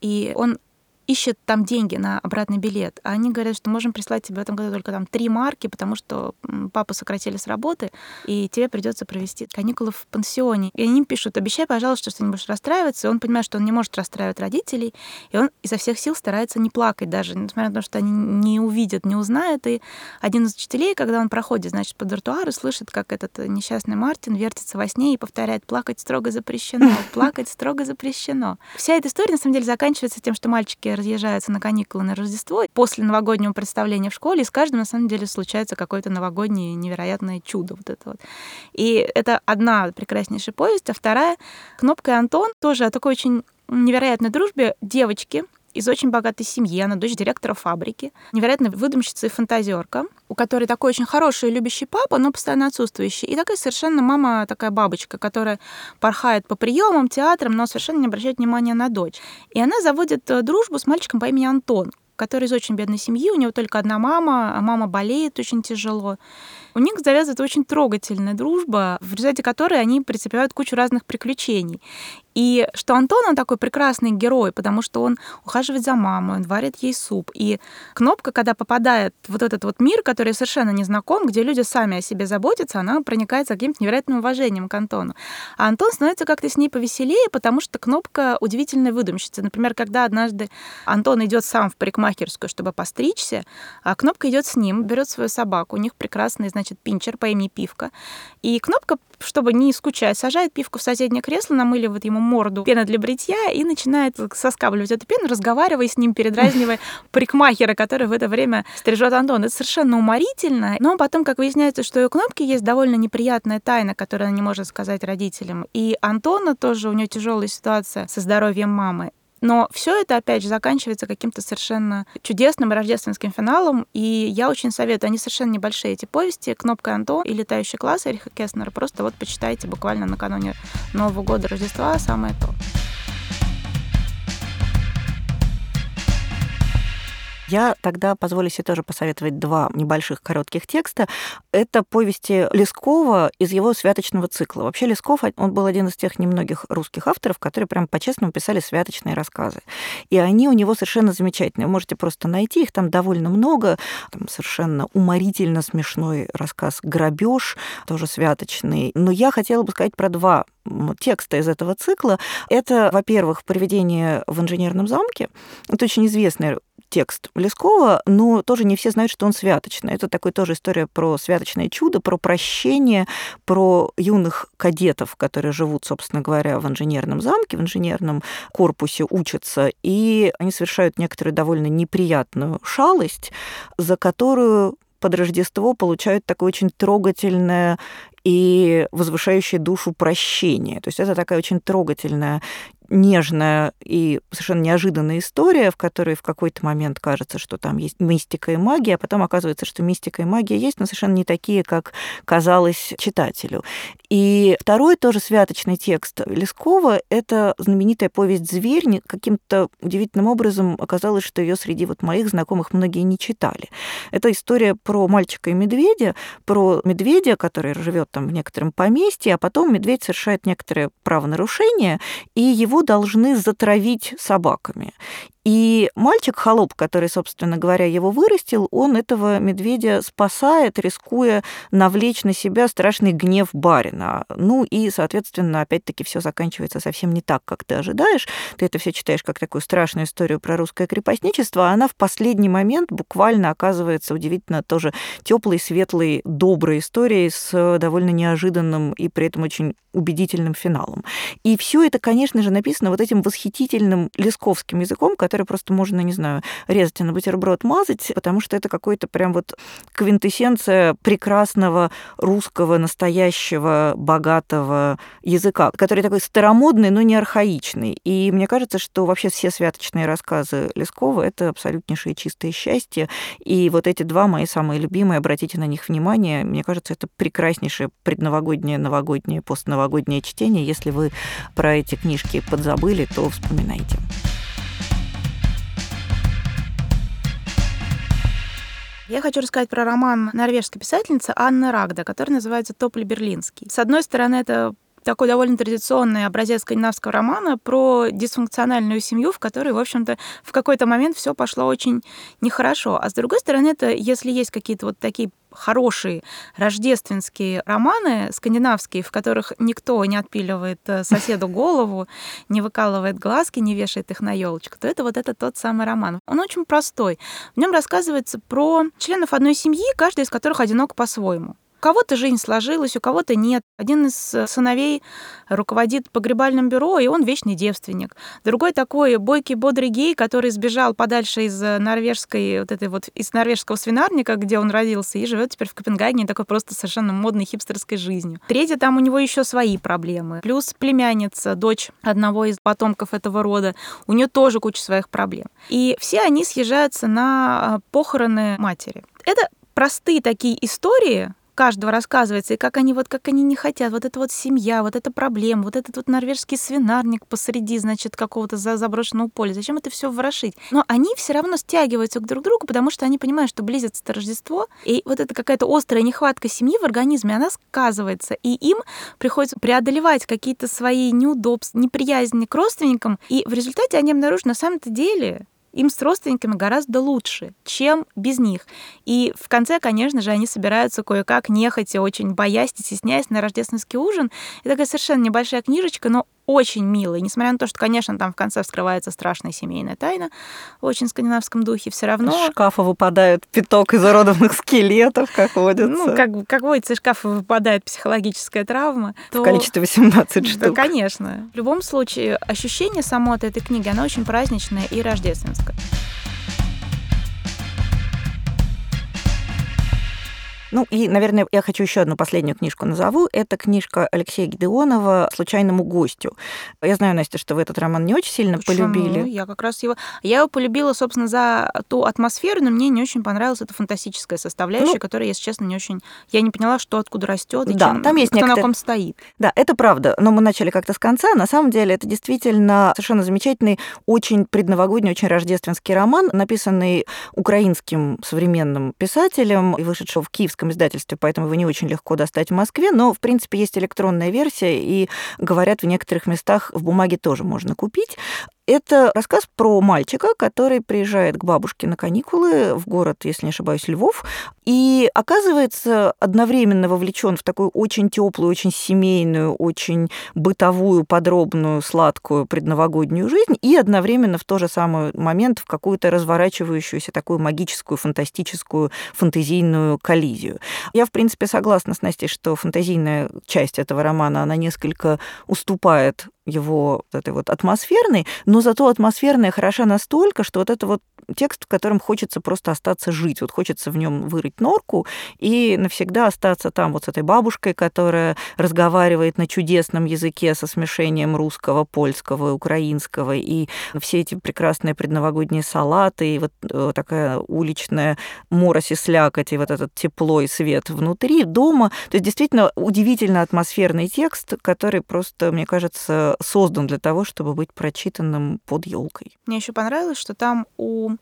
и он ищет там деньги на обратный билет, а они говорят, что можем прислать тебе в этом году только там три марки, потому что папу сократили с работы, и тебе придется провести каникулы в пансионе. И они пишут, обещай, пожалуйста, что ты не будешь расстраиваться. И он понимает, что он не может расстраивать родителей, и он изо всех сил старается не плакать даже, несмотря на то, что они не увидят, не узнают. И один из учителей, когда он проходит, значит, по тротуару, слышит, как этот несчастный Мартин вертится во сне и повторяет, плакать строго запрещено, плакать строго запрещено. Вся эта история, на самом деле, заканчивается тем, что мальчики все разъезжаются на каникулы на Рождество после новогоднего представления в школе, и с каждым, на самом деле, случается какое-то новогоднее невероятное чудо вот это вот. И это одна прекраснейшая повесть, а вторая «Кнопка и Антон» тоже о такой очень невероятной дружбе девочки, из очень богатой семьи, она дочь директора фабрики, невероятно выдумщица и фантазерка, у которой такой очень хороший и любящий папа, но постоянно отсутствующий. И такая совершенно мама, такая бабочка, которая порхает по приемам, театрам, но совершенно не обращает внимания на дочь. И она заводит э, дружбу с мальчиком по имени Антон, который из очень бедной семьи, у него только одна мама, а мама болеет очень тяжело. У них завязывается очень трогательная дружба, в результате которой они претерпевают кучу разных приключений. И что Антон, он такой прекрасный герой, потому что он ухаживает за мамой, он варит ей суп. И Кнопка, когда попадает вот этот вот мир, который совершенно не знаком, где люди сами о себе заботятся, она проникается каким-то невероятным уважением к Антону. А Антон становится как-то с ней повеселее, потому что Кнопка удивительная выдумщица. Например, когда однажды Антон идет сам в парикмахерскую, чтобы постричься, а Кнопка идет с ним, берет свою собаку. У них прекрасный, значит, пинчер по имени Пивка. И Кнопка чтобы не скучать, сажает пивку в соседнее кресло, намыливает ему морду пена для бритья и начинает соскабливать эту пену, разговаривая с ним, передразнивая парикмахера, который в это время стрижет Антон. Это совершенно уморительно. Но потом, как выясняется, что у кнопки есть довольно неприятная тайна, которую она не может сказать родителям. И Антона тоже, у нее тяжелая ситуация со здоровьем мамы. Но все это, опять же, заканчивается каким-то совершенно чудесным рождественским финалом. И я очень советую, они совершенно небольшие, эти повести «Кнопка Антон» и «Летающий класс» Эриха Кеснера. Просто вот почитайте буквально накануне Нового года, Рождества, самое то. Я тогда позволю себе тоже посоветовать два небольших коротких текста. Это повести Лескова из его святочного цикла. Вообще Лесков, он был один из тех немногих русских авторов, которые прям по-честному писали святочные рассказы. И они у него совершенно замечательные. Вы можете просто найти их, там довольно много. Там совершенно уморительно смешной рассказ «Грабеж», тоже святочный. Но я хотела бы сказать про два текста из этого цикла. Это, во-первых, «Привидение в инженерном замке». Это очень известный текст Лескова, но тоже не все знают, что он святочный. Это такой тоже история про святочное чудо, про прощение, про юных кадетов, которые живут, собственно говоря, в инженерном замке, в инженерном корпусе учатся, и они совершают некоторую довольно неприятную шалость, за которую под Рождество получают такое очень трогательное и возвышающее душу прощение. То есть это такая очень трогательная нежная и совершенно неожиданная история, в которой в какой-то момент кажется, что там есть мистика и магия, а потом оказывается, что мистика и магия есть, но совершенно не такие, как казалось читателю. И второй тоже святочный текст Лескова — это знаменитая повесть «Зверь». Каким-то удивительным образом оказалось, что ее среди вот моих знакомых многие не читали. Это история про мальчика и медведя, про медведя, который живет там в некотором поместье, а потом медведь совершает некоторые правонарушения, и его его должны затравить собаками. И мальчик-холоп, который, собственно говоря, его вырастил, он этого медведя спасает, рискуя навлечь на себя страшный гнев барина. Ну и, соответственно, опять-таки все заканчивается совсем не так, как ты ожидаешь. Ты это все читаешь как такую страшную историю про русское крепостничество, а она в последний момент буквально оказывается удивительно тоже теплой, светлой, доброй историей с довольно неожиданным и при этом очень убедительным финалом. И все это, конечно же, написано вот этим восхитительным лесковским языком, который просто можно, не знаю, резать на бутерброд, мазать, потому что это какой-то прям вот квинтэссенция прекрасного русского, настоящего, богатого языка, который такой старомодный, но не архаичный. И мне кажется, что вообще все святочные рассказы Лескова — это абсолютнейшее чистое счастье. И вот эти два мои самые любимые, обратите на них внимание, мне кажется, это прекраснейшее предновогоднее, новогоднее, постновогоднее чтение. Если вы про эти книжки подзабыли, то вспоминайте. Я хочу рассказать про роман норвежской писательницы Анны Рагда, который называется «Топль берлинский». С одной стороны, это такой довольно традиционный образец скандинавского романа про дисфункциональную семью, в которой, в общем-то, в какой-то момент все пошло очень нехорошо. А с другой стороны, это если есть какие-то вот такие хорошие рождественские романы скандинавские, в которых никто не отпиливает э, соседу голову, не выкалывает глазки, не вешает их на елочку, то это вот это тот самый роман. Он очень простой. В нем рассказывается про членов одной семьи, каждый из которых одинок по-своему. Кого-то жизнь сложилась, у кого-то нет. Один из сыновей руководит погребальным бюро, и он вечный девственник. Другой такой бойкий, бодрый гей, который сбежал подальше из норвежской, вот этой вот, из норвежского свинарника, где он родился, и живет теперь в Копенгагене такой просто совершенно модной хипстерской жизнью. Третий, там у него еще свои проблемы. Плюс племянница, дочь одного из потомков этого рода, у нее тоже куча своих проблем. И все они съезжаются на похороны матери. Это простые такие истории, каждого рассказывается, и как они вот, как они не хотят, вот эта вот семья, вот эта проблема, вот этот вот норвежский свинарник посреди, значит, какого-то заброшенного поля. Зачем это все ворошить? Но они все равно стягиваются к друг другу, потому что они понимают, что близится Рождество, и вот эта какая-то острая нехватка семьи в организме, она сказывается, и им приходится преодолевать какие-то свои неудобства, неприязни к родственникам, и в результате они обнаружат на самом-то деле, им с родственниками гораздо лучше, чем без них. И в конце, конечно же, они собираются кое-как, нехотя, очень боясь и стесняясь на рождественский ужин. Это такая совершенно небольшая книжечка, но очень милый. Несмотря на то, что, конечно, там в конце вскрывается страшная семейная тайна в очень скандинавском духе, все равно... Из шкафа выпадает пяток изуродованных скелетов, как водится. Ну, как, как водится, из шкафа выпадает психологическая травма. То... В количестве 18 штук. Да, конечно. В любом случае, ощущение само от этой книги, оно очень праздничное и рождественское. Ну и, наверное, я хочу еще одну последнюю книжку назову. Это книжка Алексея Гидеонова «Случайному гостю». Я знаю, Настя, что вы этот роман не очень сильно Почему? полюбили. Я как раз его... Я его полюбила, собственно, за ту атмосферу, но мне не очень понравилась эта фантастическая составляющая, ну, которая, если честно, не очень... Я не поняла, что откуда растет и да, чем... там есть кто некоторые... на ком стоит. Да, это правда. Но мы начали как-то с конца. На самом деле это действительно совершенно замечательный, очень предновогодний, очень рождественский роман, написанный украинским современным писателем и вышедшего в киевском русском издательстве, поэтому его не очень легко достать в Москве, но, в принципе, есть электронная версия, и, говорят, в некоторых местах в бумаге тоже можно купить. Это рассказ про мальчика, который приезжает к бабушке на каникулы в город, если не ошибаюсь, Львов, и оказывается одновременно вовлечен в такую очень теплую, очень семейную, очень бытовую, подробную, сладкую предновогоднюю жизнь, и одновременно в то же самый момент в какую-то разворачивающуюся такую магическую, фантастическую, фантазийную коллизию. Я, в принципе, согласна с Настей, что фантазийная часть этого романа, она несколько уступает его вот этой вот атмосферной, но зато атмосферная хороша настолько, что вот это вот текст, в котором хочется просто остаться жить, вот хочется в нем вырыть норку и навсегда остаться там вот с этой бабушкой, которая разговаривает на чудесном языке со смешением русского, польского, украинского, и все эти прекрасные предновогодние салаты, и вот э, такая уличная морось и слякоть, и вот этот тепло и свет внутри дома. То есть действительно удивительно атмосферный текст, который просто, мне кажется, создан для того, чтобы быть прочитанным под елкой. Мне еще понравилось, что там у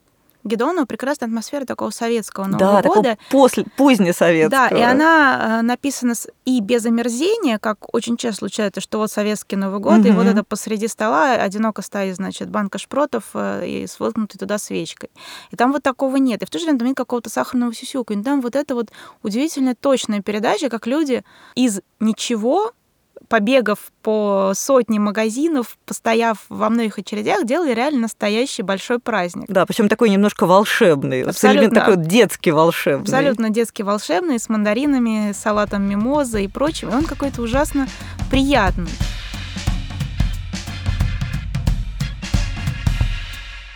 Гедонова прекрасная атмосфера такого советского Нового да, года. после, позднесоветского. Да, и она э, написана и без омерзения, как очень часто случается, что вот советский Новый год, угу. и вот это посреди стола одиноко стоит, значит, банка шпротов э, и с воткнутой туда свечкой. И там вот такого нет. И в то же время там нет какого-то сахарного сюсюка. И там вот это вот удивительная точная передача, как люди из ничего побегав по сотне магазинов, постояв во многих очередях, делали реально настоящий большой праздник. Да, причем такой немножко волшебный, абсолютно такой детский волшебный. Абсолютно детский волшебный, с мандаринами, салатом мимоза и прочим. И он какой-то ужасно приятный.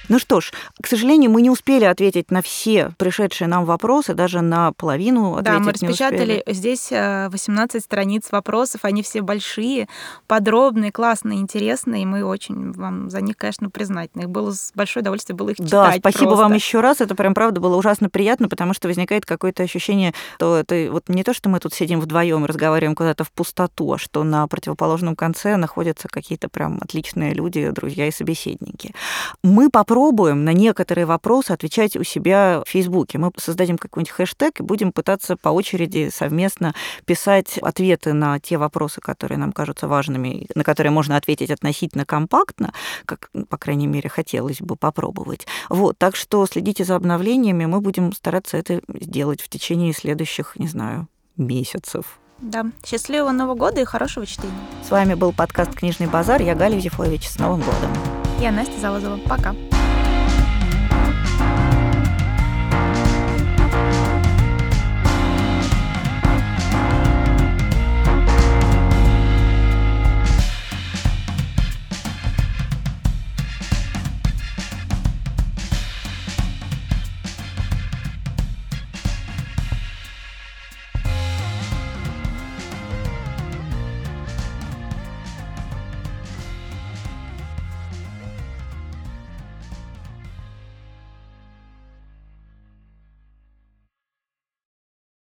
Ну что ж, к сожалению, мы не успели ответить на все пришедшие нам вопросы, даже на половину Да, мы распечатали здесь 18 э, страниц вопросов, они все большие, подробные, классные, интересные, и мы очень вам за них, конечно, признательны. Их было с большое удовольствие было их читать. Да, спасибо просто. вам еще раз, это прям правда было ужасно приятно, потому что возникает какое-то ощущение, что это вот не то, что мы тут сидим вдвоем и разговариваем куда-то в пустоту, а что на противоположном конце находятся какие-то прям отличные люди, друзья и собеседники. Мы попробуем попробуем на некоторые вопросы отвечать у себя в Фейсбуке. Мы создадим какой-нибудь хэштег и будем пытаться по очереди совместно писать ответы на те вопросы, которые нам кажутся важными, на которые можно ответить относительно компактно, как, по крайней мере, хотелось бы попробовать. Вот, так что следите за обновлениями, мы будем стараться это сделать в течение следующих, не знаю, месяцев. Да. Счастливого Нового года и хорошего чтения. С вами был подкаст «Книжный базар». Я Галя Юзефович. С Новым годом. Я Настя Залозова. Пока.